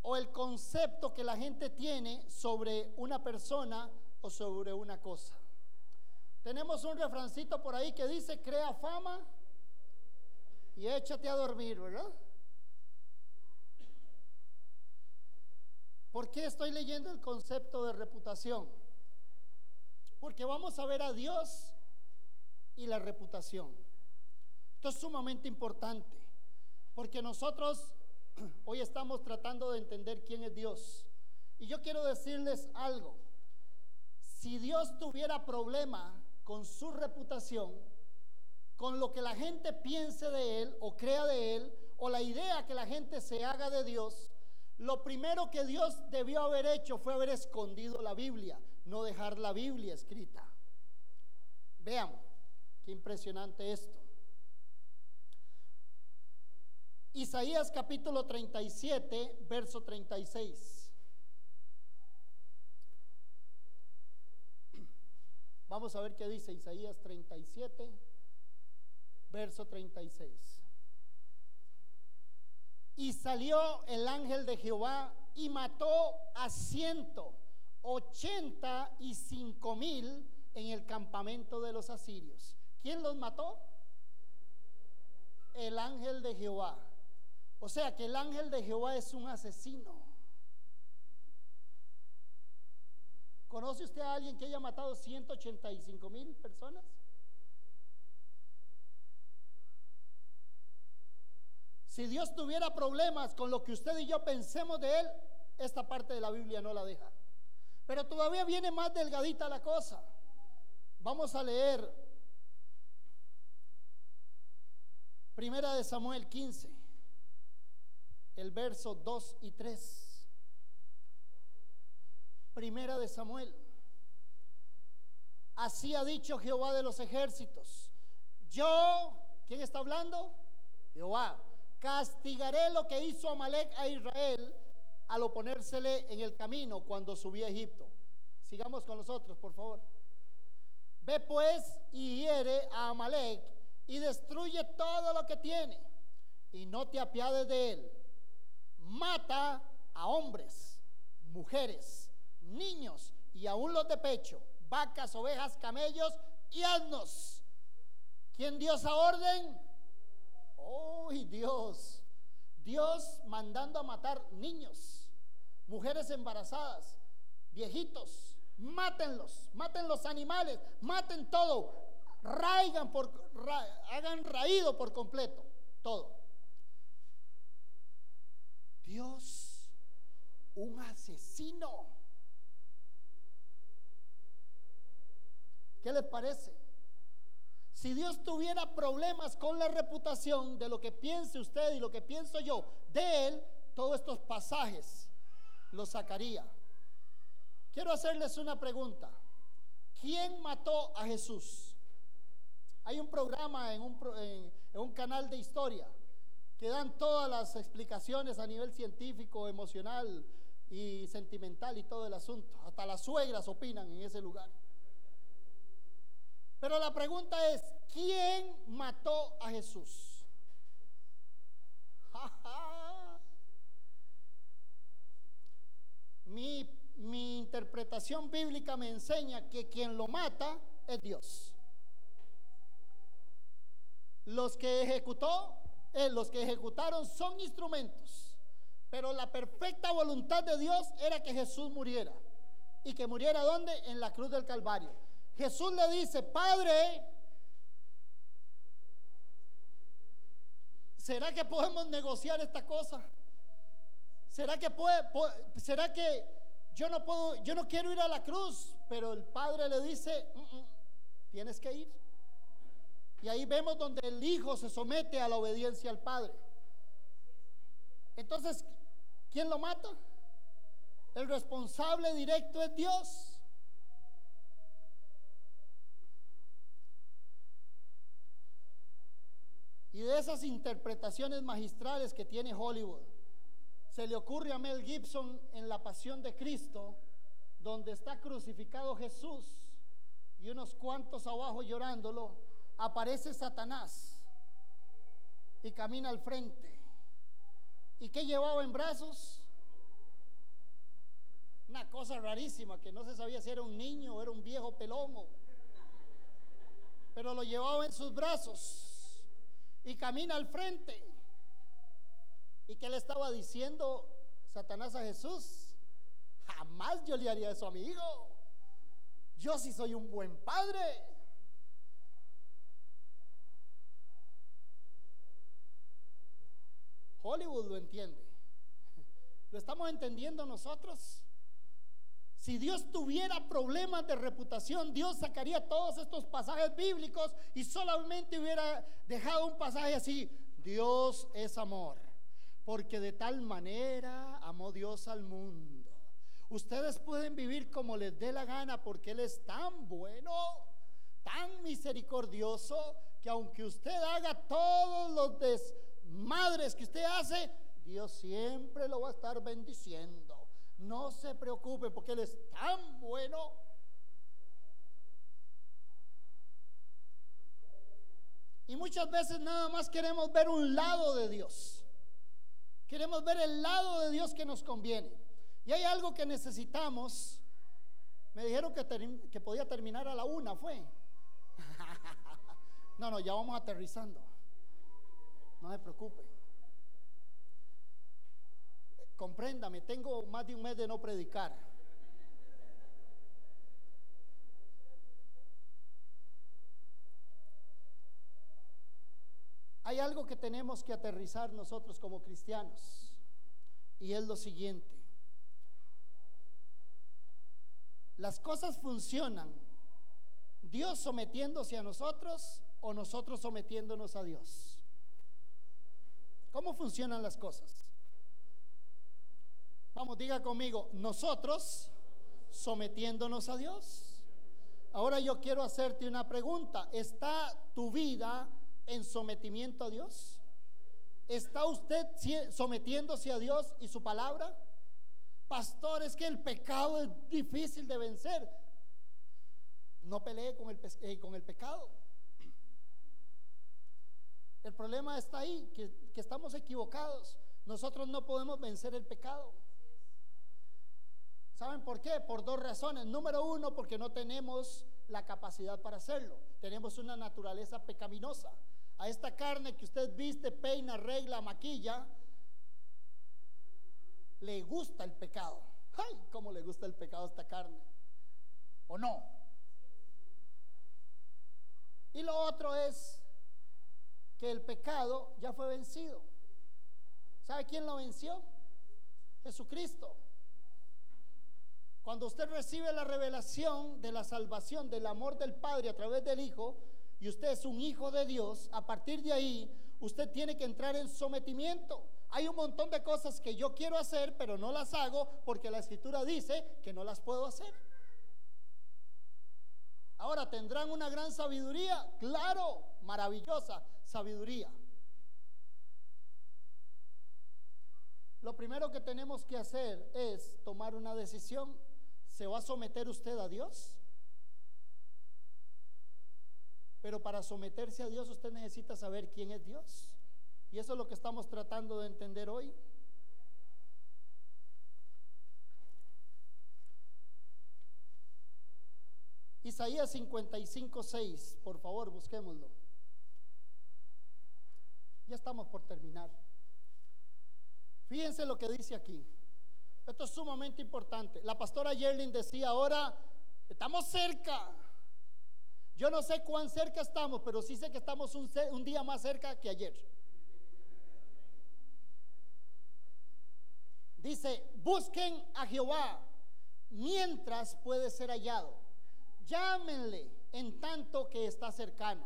o el concepto que la gente tiene sobre una persona o sobre una cosa. Tenemos un refrancito por ahí que dice, crea fama y échate a dormir, ¿verdad? ¿Por qué estoy leyendo el concepto de reputación? Porque vamos a ver a Dios y la reputación. Esto es sumamente importante, porque nosotros hoy estamos tratando de entender quién es Dios. Y yo quiero decirles algo. Si Dios tuviera problema con su reputación, con lo que la gente piense de él o crea de él, o la idea que la gente se haga de Dios, lo primero que Dios debió haber hecho fue haber escondido la Biblia, no dejar la Biblia escrita. Vean, qué impresionante esto. Isaías capítulo 37, verso 36. Vamos a ver qué dice Isaías 37, verso 36. Y salió el ángel de Jehová y mató a ciento ochenta y cinco mil en el campamento de los asirios. ¿Quién los mató? El ángel de Jehová. O sea que el ángel de Jehová es un asesino. ¿Conoce usted a alguien que haya matado 185 mil personas? Si Dios tuviera problemas con lo que usted y yo pensemos de Él, esta parte de la Biblia no la deja. Pero todavía viene más delgadita la cosa. Vamos a leer Primera de Samuel 15, el verso 2 y 3. Primera de Samuel. Así ha dicho Jehová de los ejércitos. Yo, ¿quién está hablando? Jehová. Castigaré lo que hizo Amalek a Israel al oponérsele en el camino cuando subí a Egipto. Sigamos con nosotros, por favor. Ve pues y hiere a Amalek y destruye todo lo que tiene y no te apiades de él. Mata a hombres, mujeres, niños y aún los de pecho, vacas, ovejas, camellos y asnos. ¿Quién dio esa orden? ¡Oh, Dios! Dios mandando a matar niños mujeres embarazadas, viejitos, mátenlos, maten los animales, maten todo, raigan por, hagan raído por completo, todo. Dios, un asesino. ¿Qué les parece? Si Dios tuviera problemas con la reputación de lo que piense usted y lo que pienso yo de Él, todos estos pasajes lo sacaría. Quiero hacerles una pregunta. ¿Quién mató a Jesús? Hay un programa en, un, canal de historia que dan todas las explicaciones a nivel científico, emocional y sentimental y todo el asunto. Hasta las suegras opinan en ese lugar. Pero la pregunta es, ¿quién mató a Jesús? Mi, interpretación bíblica me enseña que quien lo mata es Dios. Los que ejecutó, eh, los que ejecutaron son instrumentos, pero la perfecta voluntad de Dios era que Jesús muriera. ¿Y que muriera dónde? En la cruz del Calvario. Jesús le dice, Padre, ¿será que podemos negociar esta cosa? ¿Será que puede, será que yo no puedo, yo no quiero ir a la cruz, pero el padre le dice, mm, mm, tienes que ir. Y ahí vemos donde el hijo se somete a la obediencia al padre. Entonces, ¿quién lo mata? El responsable directo es Dios. Y de esas interpretaciones magistrales que tiene Hollywood, se le ocurre a Mel Gibson en La Pasión de Cristo, donde está crucificado Jesús y unos cuantos abajo llorándolo, aparece Satanás y camina al frente. ¿Y qué llevaba en brazos? Una cosa rarísima que no se sabía si era un niño o era un viejo pelomo. Pero lo llevaba en sus brazos y camina al frente. ¿Y qué le estaba diciendo Satanás a Jesús? Jamás yo le haría eso a mi hijo. Yo sí soy un buen padre. Hollywood lo entiende. ¿Lo estamos entendiendo nosotros? Si Dios tuviera problemas de reputación, Dios sacaría todos estos pasajes bíblicos y solamente hubiera dejado un pasaje así. Dios es amor porque de tal manera amó Dios al mundo. Ustedes pueden vivir como les dé la gana porque Él es tan bueno, tan misericordioso, que aunque usted haga todos los desmadres que usted hace, Dios siempre lo va a estar bendiciendo. No se preocupe porque Él es tan bueno. Y muchas veces nada más queremos ver un lado de Dios. Queremos ver el lado de Dios que nos conviene. Y hay algo que necesitamos. Me dijeron que, que podía terminar a la una, fue. no, no, ya vamos aterrizando. No se preocupen. Compréndame, tengo más de un mes de no predicar. Hay algo que tenemos que aterrizar nosotros como cristianos y es lo siguiente. Las cosas funcionan Dios sometiéndose a nosotros o nosotros sometiéndonos a Dios. ¿Cómo funcionan las cosas? Diga conmigo, nosotros sometiéndonos a Dios. Ahora yo quiero hacerte una pregunta. ¿Está tu vida en sometimiento a Dios? ¿Está usted sometiéndose a Dios y su palabra? Pastor, es que el pecado es difícil de vencer. No pelee con el, eh, con el pecado. El problema está ahí, que estamos equivocados. Nosotros no podemos vencer el pecado. ¿Saben por qué? Por dos razones. Número uno, porque no tenemos la capacidad para hacerlo. Tenemos una naturaleza pecaminosa a esta carne que usted viste, peina, regla, maquilla, le gusta el pecado. ¡Ay! ¿Cómo le gusta el pecado a esta carne? ¿O no? Y lo otro es que el pecado ya fue vencido. ¿Sabe quién lo venció? Jesucristo. Cuando usted recibe la revelación de la salvación, del amor del Padre a través del Hijo, y usted es un hijo de Dios, a partir de ahí usted tiene que entrar en sometimiento. Hay un montón de cosas que yo quiero hacer, pero no las hago porque la escritura dice que no las puedo hacer. Ahora, ¿tendrán una gran sabiduría? Claro, maravillosa sabiduría. Lo primero que tenemos que hacer es tomar una decisión. ¿Se va a someter usted a Dios? Pero para someterse a Dios usted necesita saber quién es Dios. Y eso es lo que estamos tratando de entender hoy. Isaías 55, 6, por favor, busquémoslo. Ya estamos por terminar. Fíjense lo que dice aquí. Esto es sumamente importante. La pastora Yerlin decía, ahora estamos cerca. Yo no sé cuán cerca estamos, pero sí sé que estamos un, día más cerca que ayer. Dice, busquen a Jehová mientras puede ser hallado. Llámenle en tanto que está cercano.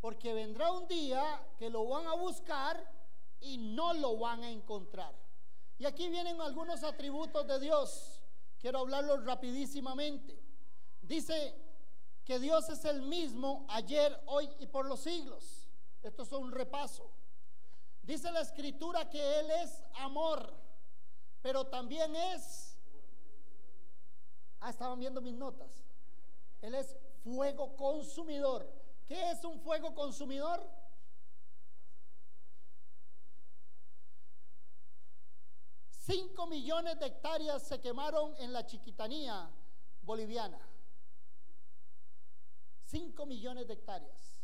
Porque vendrá un día que lo van a buscar y no lo van a encontrar. Y aquí vienen algunos atributos de Dios. Quiero hablarlos rapidísimamente. Dice, que Dios es el mismo ayer, hoy y por los siglos. Esto es un repaso. Dice la escritura que Él es amor, pero también es... Ah, estaban viendo mis notas. Él es fuego consumidor. ¿Qué es un fuego consumidor? Cinco millones de hectáreas se quemaron en la chiquitanía boliviana. 5 millones de hectáreas.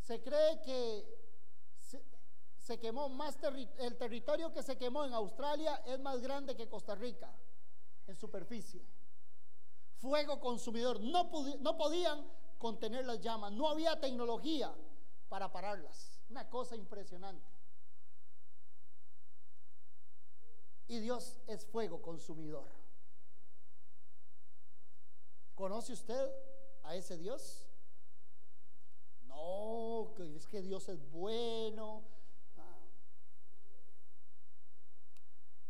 Se cree que se, quemó más el territorio que se quemó en Australia es más grande que Costa Rica en superficie. Fuego consumidor. No, no podían contener las llamas. No había tecnología para pararlas. Una cosa impresionante. Y Dios es fuego consumidor. ¿Conoce usted a ese Dios? No, es que Dios es bueno. Ah.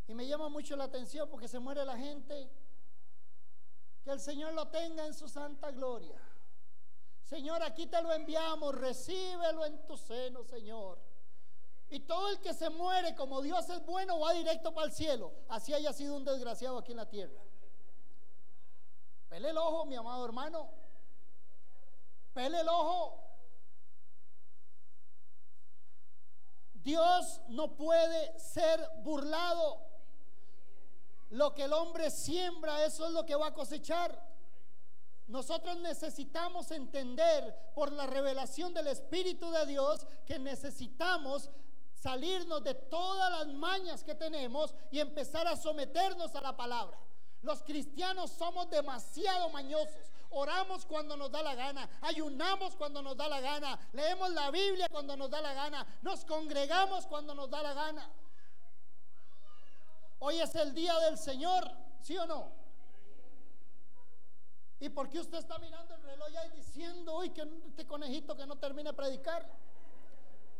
Y me llama mucho la atención porque se muere la gente. Que el Señor lo tenga en su santa gloria. Señor, aquí te lo enviamos, recíbelo en tu seno, Señor. Y todo el que se muere como Dios es bueno va directo para el cielo, así haya sido un desgraciado aquí en la tierra. Pele el ojo, mi amado hermano. pele el ojo. Dios no puede ser burlado. Lo que el hombre siembra, eso es lo que va a cosechar. Nosotros necesitamos entender por la revelación del Espíritu de Dios que necesitamos salirnos de todas las mañas que tenemos y empezar a someternos a la palabra. Los cristianos somos demasiado mañosos. Oramos cuando nos da la gana, ayunamos cuando nos da la gana, leemos la Biblia cuando nos da la gana, nos congregamos cuando nos da la gana. Hoy es el día del Señor, ¿sí o no? ¿Y por qué usted está mirando el reloj ahí diciendo, uy, que este conejito que no termine de predicar?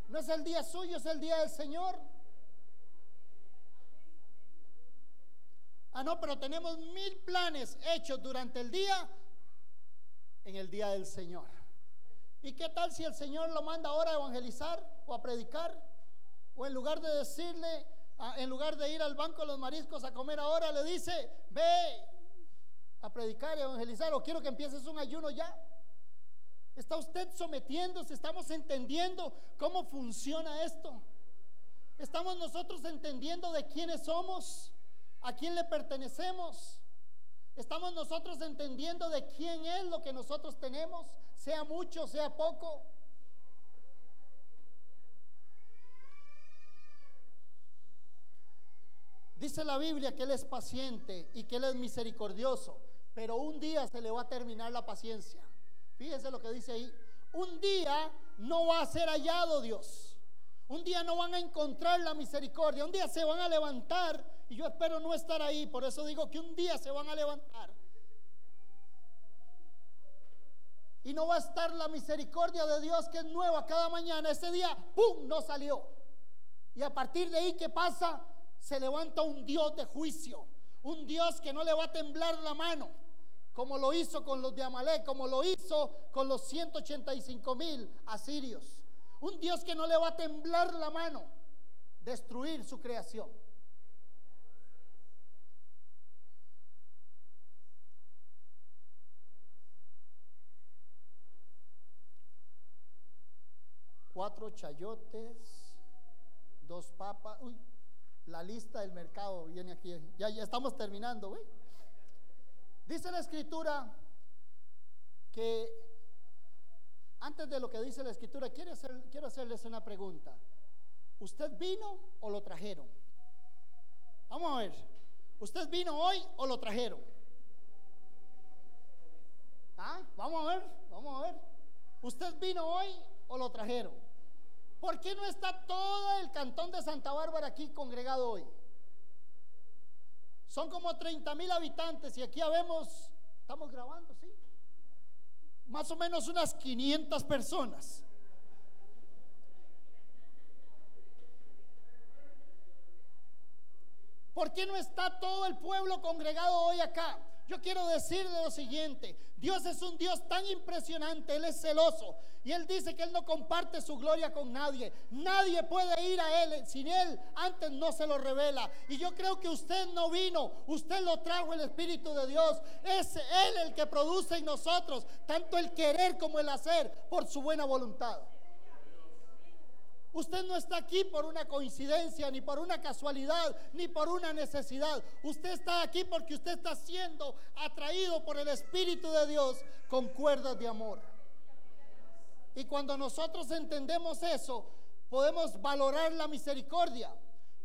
No es el día suyo, es el día del Señor. Ah, no, pero tenemos mil planes hechos durante el día en el día del Señor. ¿Y qué tal si el Señor lo manda ahora a evangelizar o a predicar? O en lugar de decirle, en lugar de ir al banco de los mariscos a comer ahora, le dice, ve a predicar y evangelizar, o quiero que empieces un ayuno ya. ¿Está usted sometiéndose? ¿Estamos entendiendo cómo funciona esto? ¿Estamos nosotros entendiendo de quiénes somos? ¿A quién le pertenecemos? ¿Estamos nosotros entendiendo de quién es lo que nosotros tenemos? Sea mucho, sea poco. Dice la Biblia que Él es paciente y que Él es misericordioso, pero un día se le va a terminar la paciencia. Fíjense lo que dice ahí. Un día no va a ser hallado Dios. Un día no van a encontrar la misericordia. Un día se van a levantar y yo espero no estar ahí. Por eso digo que un día se van a levantar. Y no va a estar la misericordia de Dios que es nueva cada mañana. Ese día, ¡pum!, no salió. Y a partir de ahí, ¿qué pasa? Se levanta un Dios de juicio. Un Dios que no le va a temblar la mano como lo hizo con los de Amalek, como lo hizo con los 185 mil asirios. Un Dios que no le va a temblar la mano, destruir su creación. Cuatro chayotes, dos papas. Uy, la lista del mercado viene aquí. Ya, estamos terminando, güey. Dice la escritura que antes de lo que dice la escritura, quiero, quiero hacerles una pregunta. ¿Usted vino o lo trajeron? Vamos a ver. ¿Usted vino hoy o lo trajeron? ¿Ah? Vamos a ver, vamos a ver. ¿Usted vino hoy o lo trajeron? ¿Por qué no está todo el cantón de Santa Bárbara aquí congregado hoy? Son como 30 mil habitantes y aquí habemos, estamos grabando, ¿sí? Más o menos unas 500 personas. ¿Por qué no está todo el pueblo congregado hoy acá? Yo quiero decirle lo siguiente, Dios es un Dios tan impresionante, Él es celoso y Él dice que Él no comparte su gloria con nadie. Nadie puede ir a Él sin Él, antes no se lo revela. Y yo creo que usted no vino, usted lo trajo el Espíritu de Dios. Es Él el que produce en nosotros tanto el querer como el hacer por su buena voluntad. Usted no está aquí por una coincidencia, ni por una casualidad, ni por una necesidad. Usted está aquí porque usted está siendo atraído por el Espíritu de Dios con cuerdas de amor. Y cuando nosotros entendemos eso, podemos valorar la misericordia.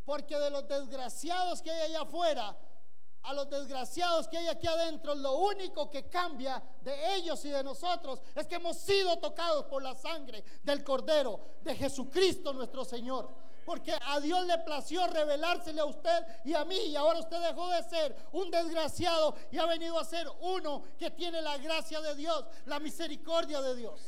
Porque de los desgraciados que hay allá afuera, a los desgraciados que hay aquí adentro, lo único que cambia de ellos y de nosotros es que hemos sido tocados por la sangre del Cordero, de Jesucristo nuestro Señor. Porque a Dios le plació revelársele a usted y a mí. Y ahora usted dejó de ser un desgraciado y ha venido a ser uno que tiene la gracia de Dios, la misericordia de Dios.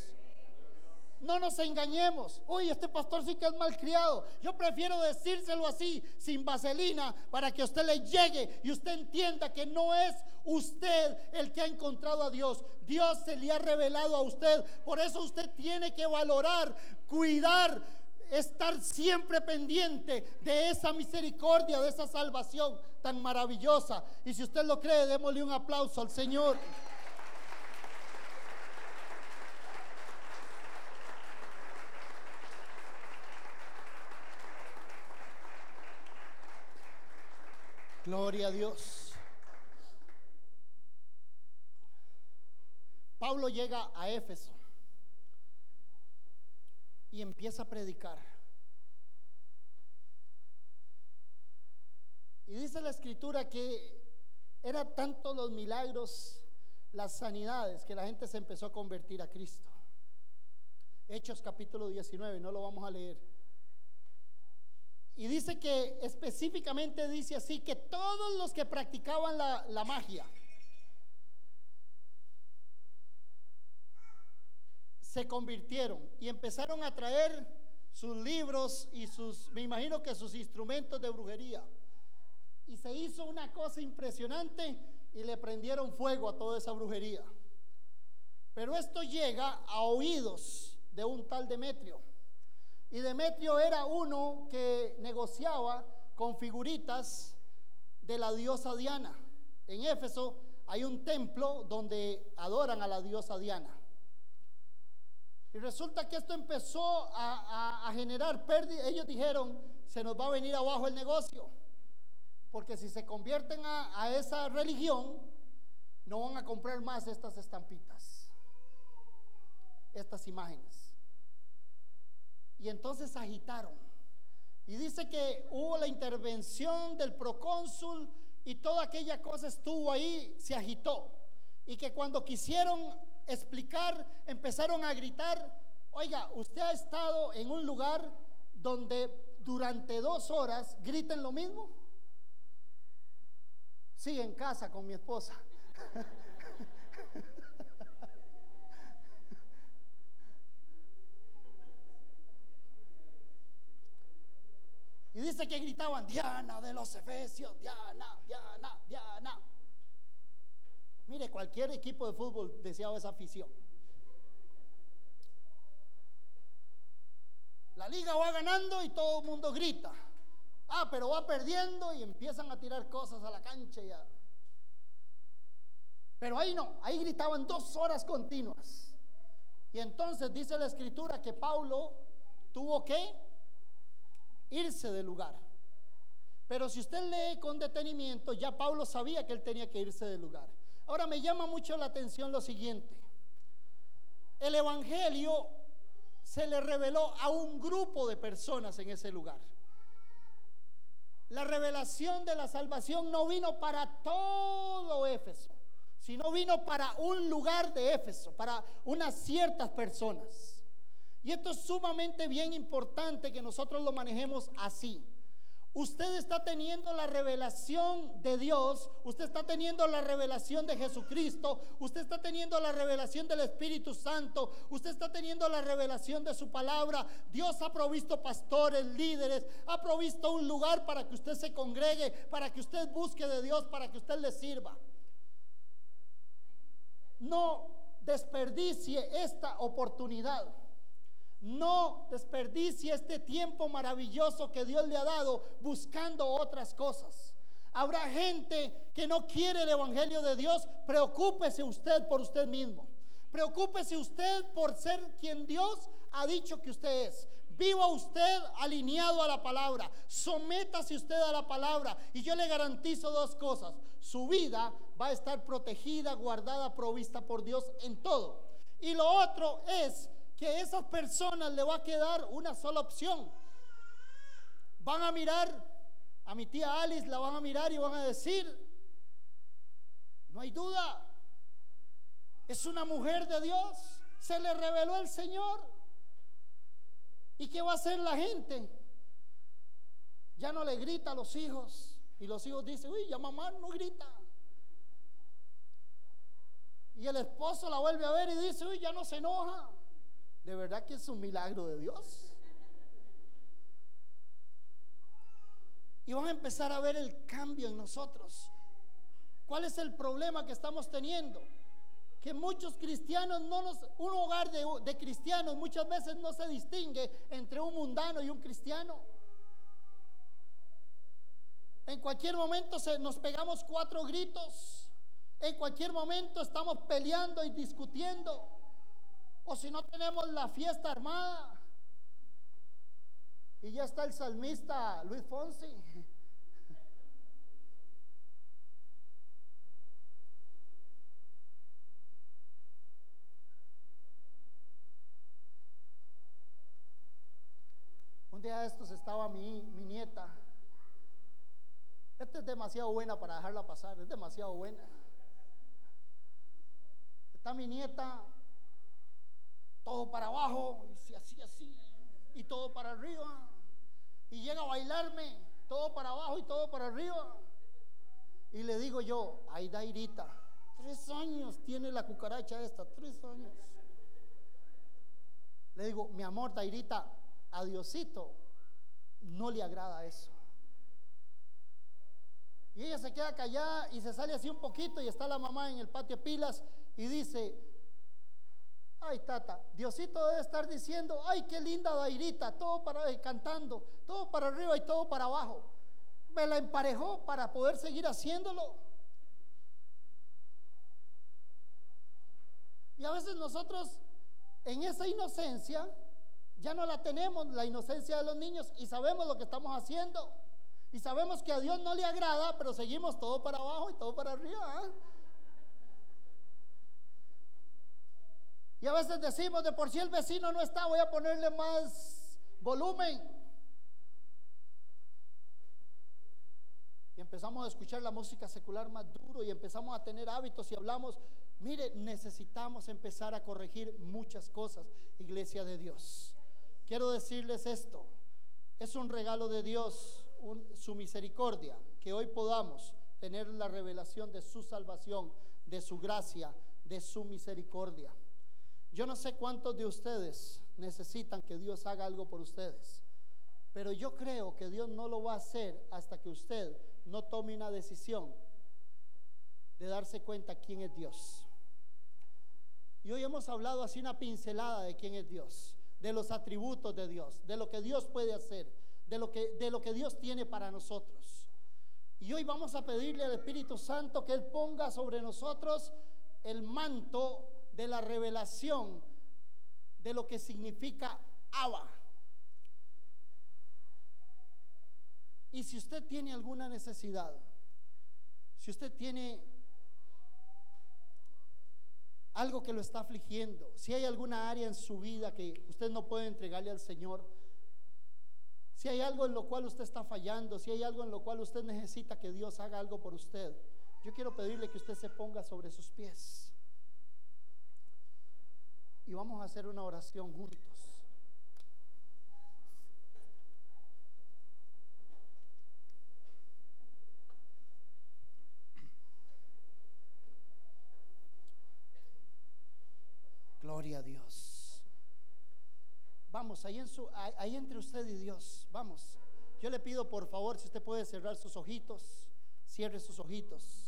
No nos engañemos. Uy, este pastor sí que es malcriado. Yo prefiero decírselo así, sin vaselina, para que usted le llegue y usted entienda que no es usted el que ha encontrado a Dios. Dios se le ha revelado a usted. Por eso usted tiene que valorar, cuidar, estar siempre pendiente de esa misericordia, de esa salvación tan maravillosa. Y si usted lo cree, démosle un aplauso al Señor. Gloria a Dios. Pablo llega a Éfeso y empieza a predicar. Y dice la escritura que era tanto los milagros, las sanidades, que la gente se empezó a convertir a Cristo. Hechos capítulo 19, no lo vamos a leer. Y dice que específicamente dice así, que todos los que practicaban la, magia, se convirtieron y empezaron a traer sus libros y sus, me imagino que sus instrumentos de brujería. Y se hizo una cosa impresionante y le prendieron fuego a toda esa brujería. Pero esto llega a oídos de un tal Demetrio. Y Demetrio era uno que negociaba con figuritas de la diosa Diana. En Éfeso hay un templo donde adoran a la diosa Diana. Y resulta que esto empezó a, generar pérdida. Ellos dijeron, se nos va a venir abajo el negocio. Porque si se convierten a, a esa religión, no van a comprar más estas estampitas, estas imágenes. Y entonces agitaron. Y dice que hubo la intervención del procónsul y toda aquella cosa estuvo ahí, se agitó. Y que cuando quisieron explicar, empezaron a gritar, oiga, usted ha estado en un lugar donde durante dos horas griten lo mismo. Sí, en casa con mi esposa. Y dice que gritaban, Diana de los Efesios, Diana, Diana, Diana. Mire, cualquier equipo de fútbol deseaba esa afición. La liga va ganando y todo el mundo grita. Ah, pero va perdiendo y empiezan a tirar cosas a la cancha ya. Pero ahí no, ahí gritaban dos horas continuas. Y entonces dice la escritura que Pablo tuvo que irse del lugar. Pero si usted lee con detenimiento, ya Pablo sabía que él tenía que irse del lugar. Ahora me llama mucho la atención lo siguiente. El Evangelio se le reveló a un grupo de personas en ese lugar. La revelación de la salvación no vino para todo Éfeso, sino vino para un lugar de Éfeso, para unas ciertas personas. Y esto es sumamente bien importante que nosotros lo manejemos así. Usted está teniendo la revelación de Dios, usted está teniendo la revelación de Jesucristo, usted está teniendo la revelación del Espíritu Santo, usted está teniendo la revelación de su palabra. Dios ha provisto pastores, líderes, ha provisto un lugar para que usted se congregue, para que usted busque de Dios, para que usted le sirva. No desperdicie esta oportunidad. No desperdicie este tiempo maravilloso que Dios le ha dado buscando otras cosas. Habrá gente que no quiere el Evangelio de Dios. Preocúpese usted por usted mismo. Preocúpese usted por ser quien Dios ha dicho que usted es. Viva usted alineado a la palabra. Sométase usted a la palabra. Y yo le garantizo dos cosas. Su vida va a estar protegida, guardada, provista por Dios en todo. Y lo otro es que a esas personas le va a quedar una sola opción. Van a mirar a mi tía Alice, la van a mirar y van a decir, no hay duda, es una mujer de Dios, se le reveló el Señor. ¿Y qué va a hacer la gente? Ya no le grita a los hijos y los hijos dicen, uy, ya mamá no grita. Y el esposo la vuelve a ver y dice, uy, ya no se enoja. Verdad que es un milagro de Dios. Y van a empezar a ver el cambio en nosotros. ¿Cuál es el problema que estamos teniendo? Que muchos cristianos no nos, un hogar de, de cristianos muchas veces no se distingue entre un mundano y un cristiano. En cualquier momento se, nos pegamos cuatro gritos. En cualquier momento estamos peleando y discutiendo. O si no tenemos la fiesta armada. Y ya está el salmista Luis Fonsi. Un día de estos estaba mi, mi nieta. Esta es demasiado buena para dejarla pasar, es demasiado buena. Está mi nieta todo para abajo, y así, así, y todo para arriba. Y llega a bailarme, todo para abajo y todo para arriba. Y le digo yo, ay Dairita, tres años tiene la cucaracha esta, tres años. Le digo, mi amor, Dairita, a Diosito no le agrada eso. Y ella se queda callada y se sale así un poquito y está la mamá en el patio pilas y dice, ay tata, Diosito debe estar diciendo, ay qué linda Dairita, todo para eh, cantando, todo para arriba y todo para abajo. Me la emparejó para poder seguir haciéndolo. Y a veces nosotros en esa inocencia ya no la tenemos, la inocencia de los niños, y sabemos lo que estamos haciendo. Y sabemos que a Dios no le agrada, pero seguimos todo para abajo y todo para arriba. ¿ah? Y a veces decimos, de por si el vecino no está, voy a ponerle más volumen. Y empezamos a escuchar la música secular más duro y empezamos a tener hábitos y hablamos, mire, necesitamos empezar a corregir muchas cosas, iglesia de Dios. Quiero decirles esto, es un regalo de Dios su misericordia, que hoy podamos tener la revelación de su salvación, de su gracia, de su misericordia. Yo no sé cuántos de ustedes necesitan que Dios haga algo por ustedes, pero yo creo que Dios no lo va a hacer hasta que usted no tome una decisión de darse cuenta quién es Dios. Y hoy hemos hablado así una pincelada de quién es Dios, de los atributos de Dios, de lo que Dios puede hacer, de lo que, de lo que Dios tiene para nosotros. Y hoy vamos a pedirle al Espíritu Santo que Él ponga sobre nosotros el manto de la revelación de lo que significa Abba. Y si usted tiene alguna necesidad, si usted tiene algo que lo está afligiendo, si hay alguna área en su vida que usted no puede entregarle al Señor, si hay algo en lo cual usted está fallando, si hay algo en lo cual usted necesita que Dios haga algo por usted, yo quiero pedirle que usted se ponga sobre sus pies. Y vamos a hacer una oración juntos. Gloria a Dios. Vamos, ahí, ahí entre usted y Dios, vamos. Yo le pido por favor, si usted puede cerrar sus ojitos, cierre sus ojitos.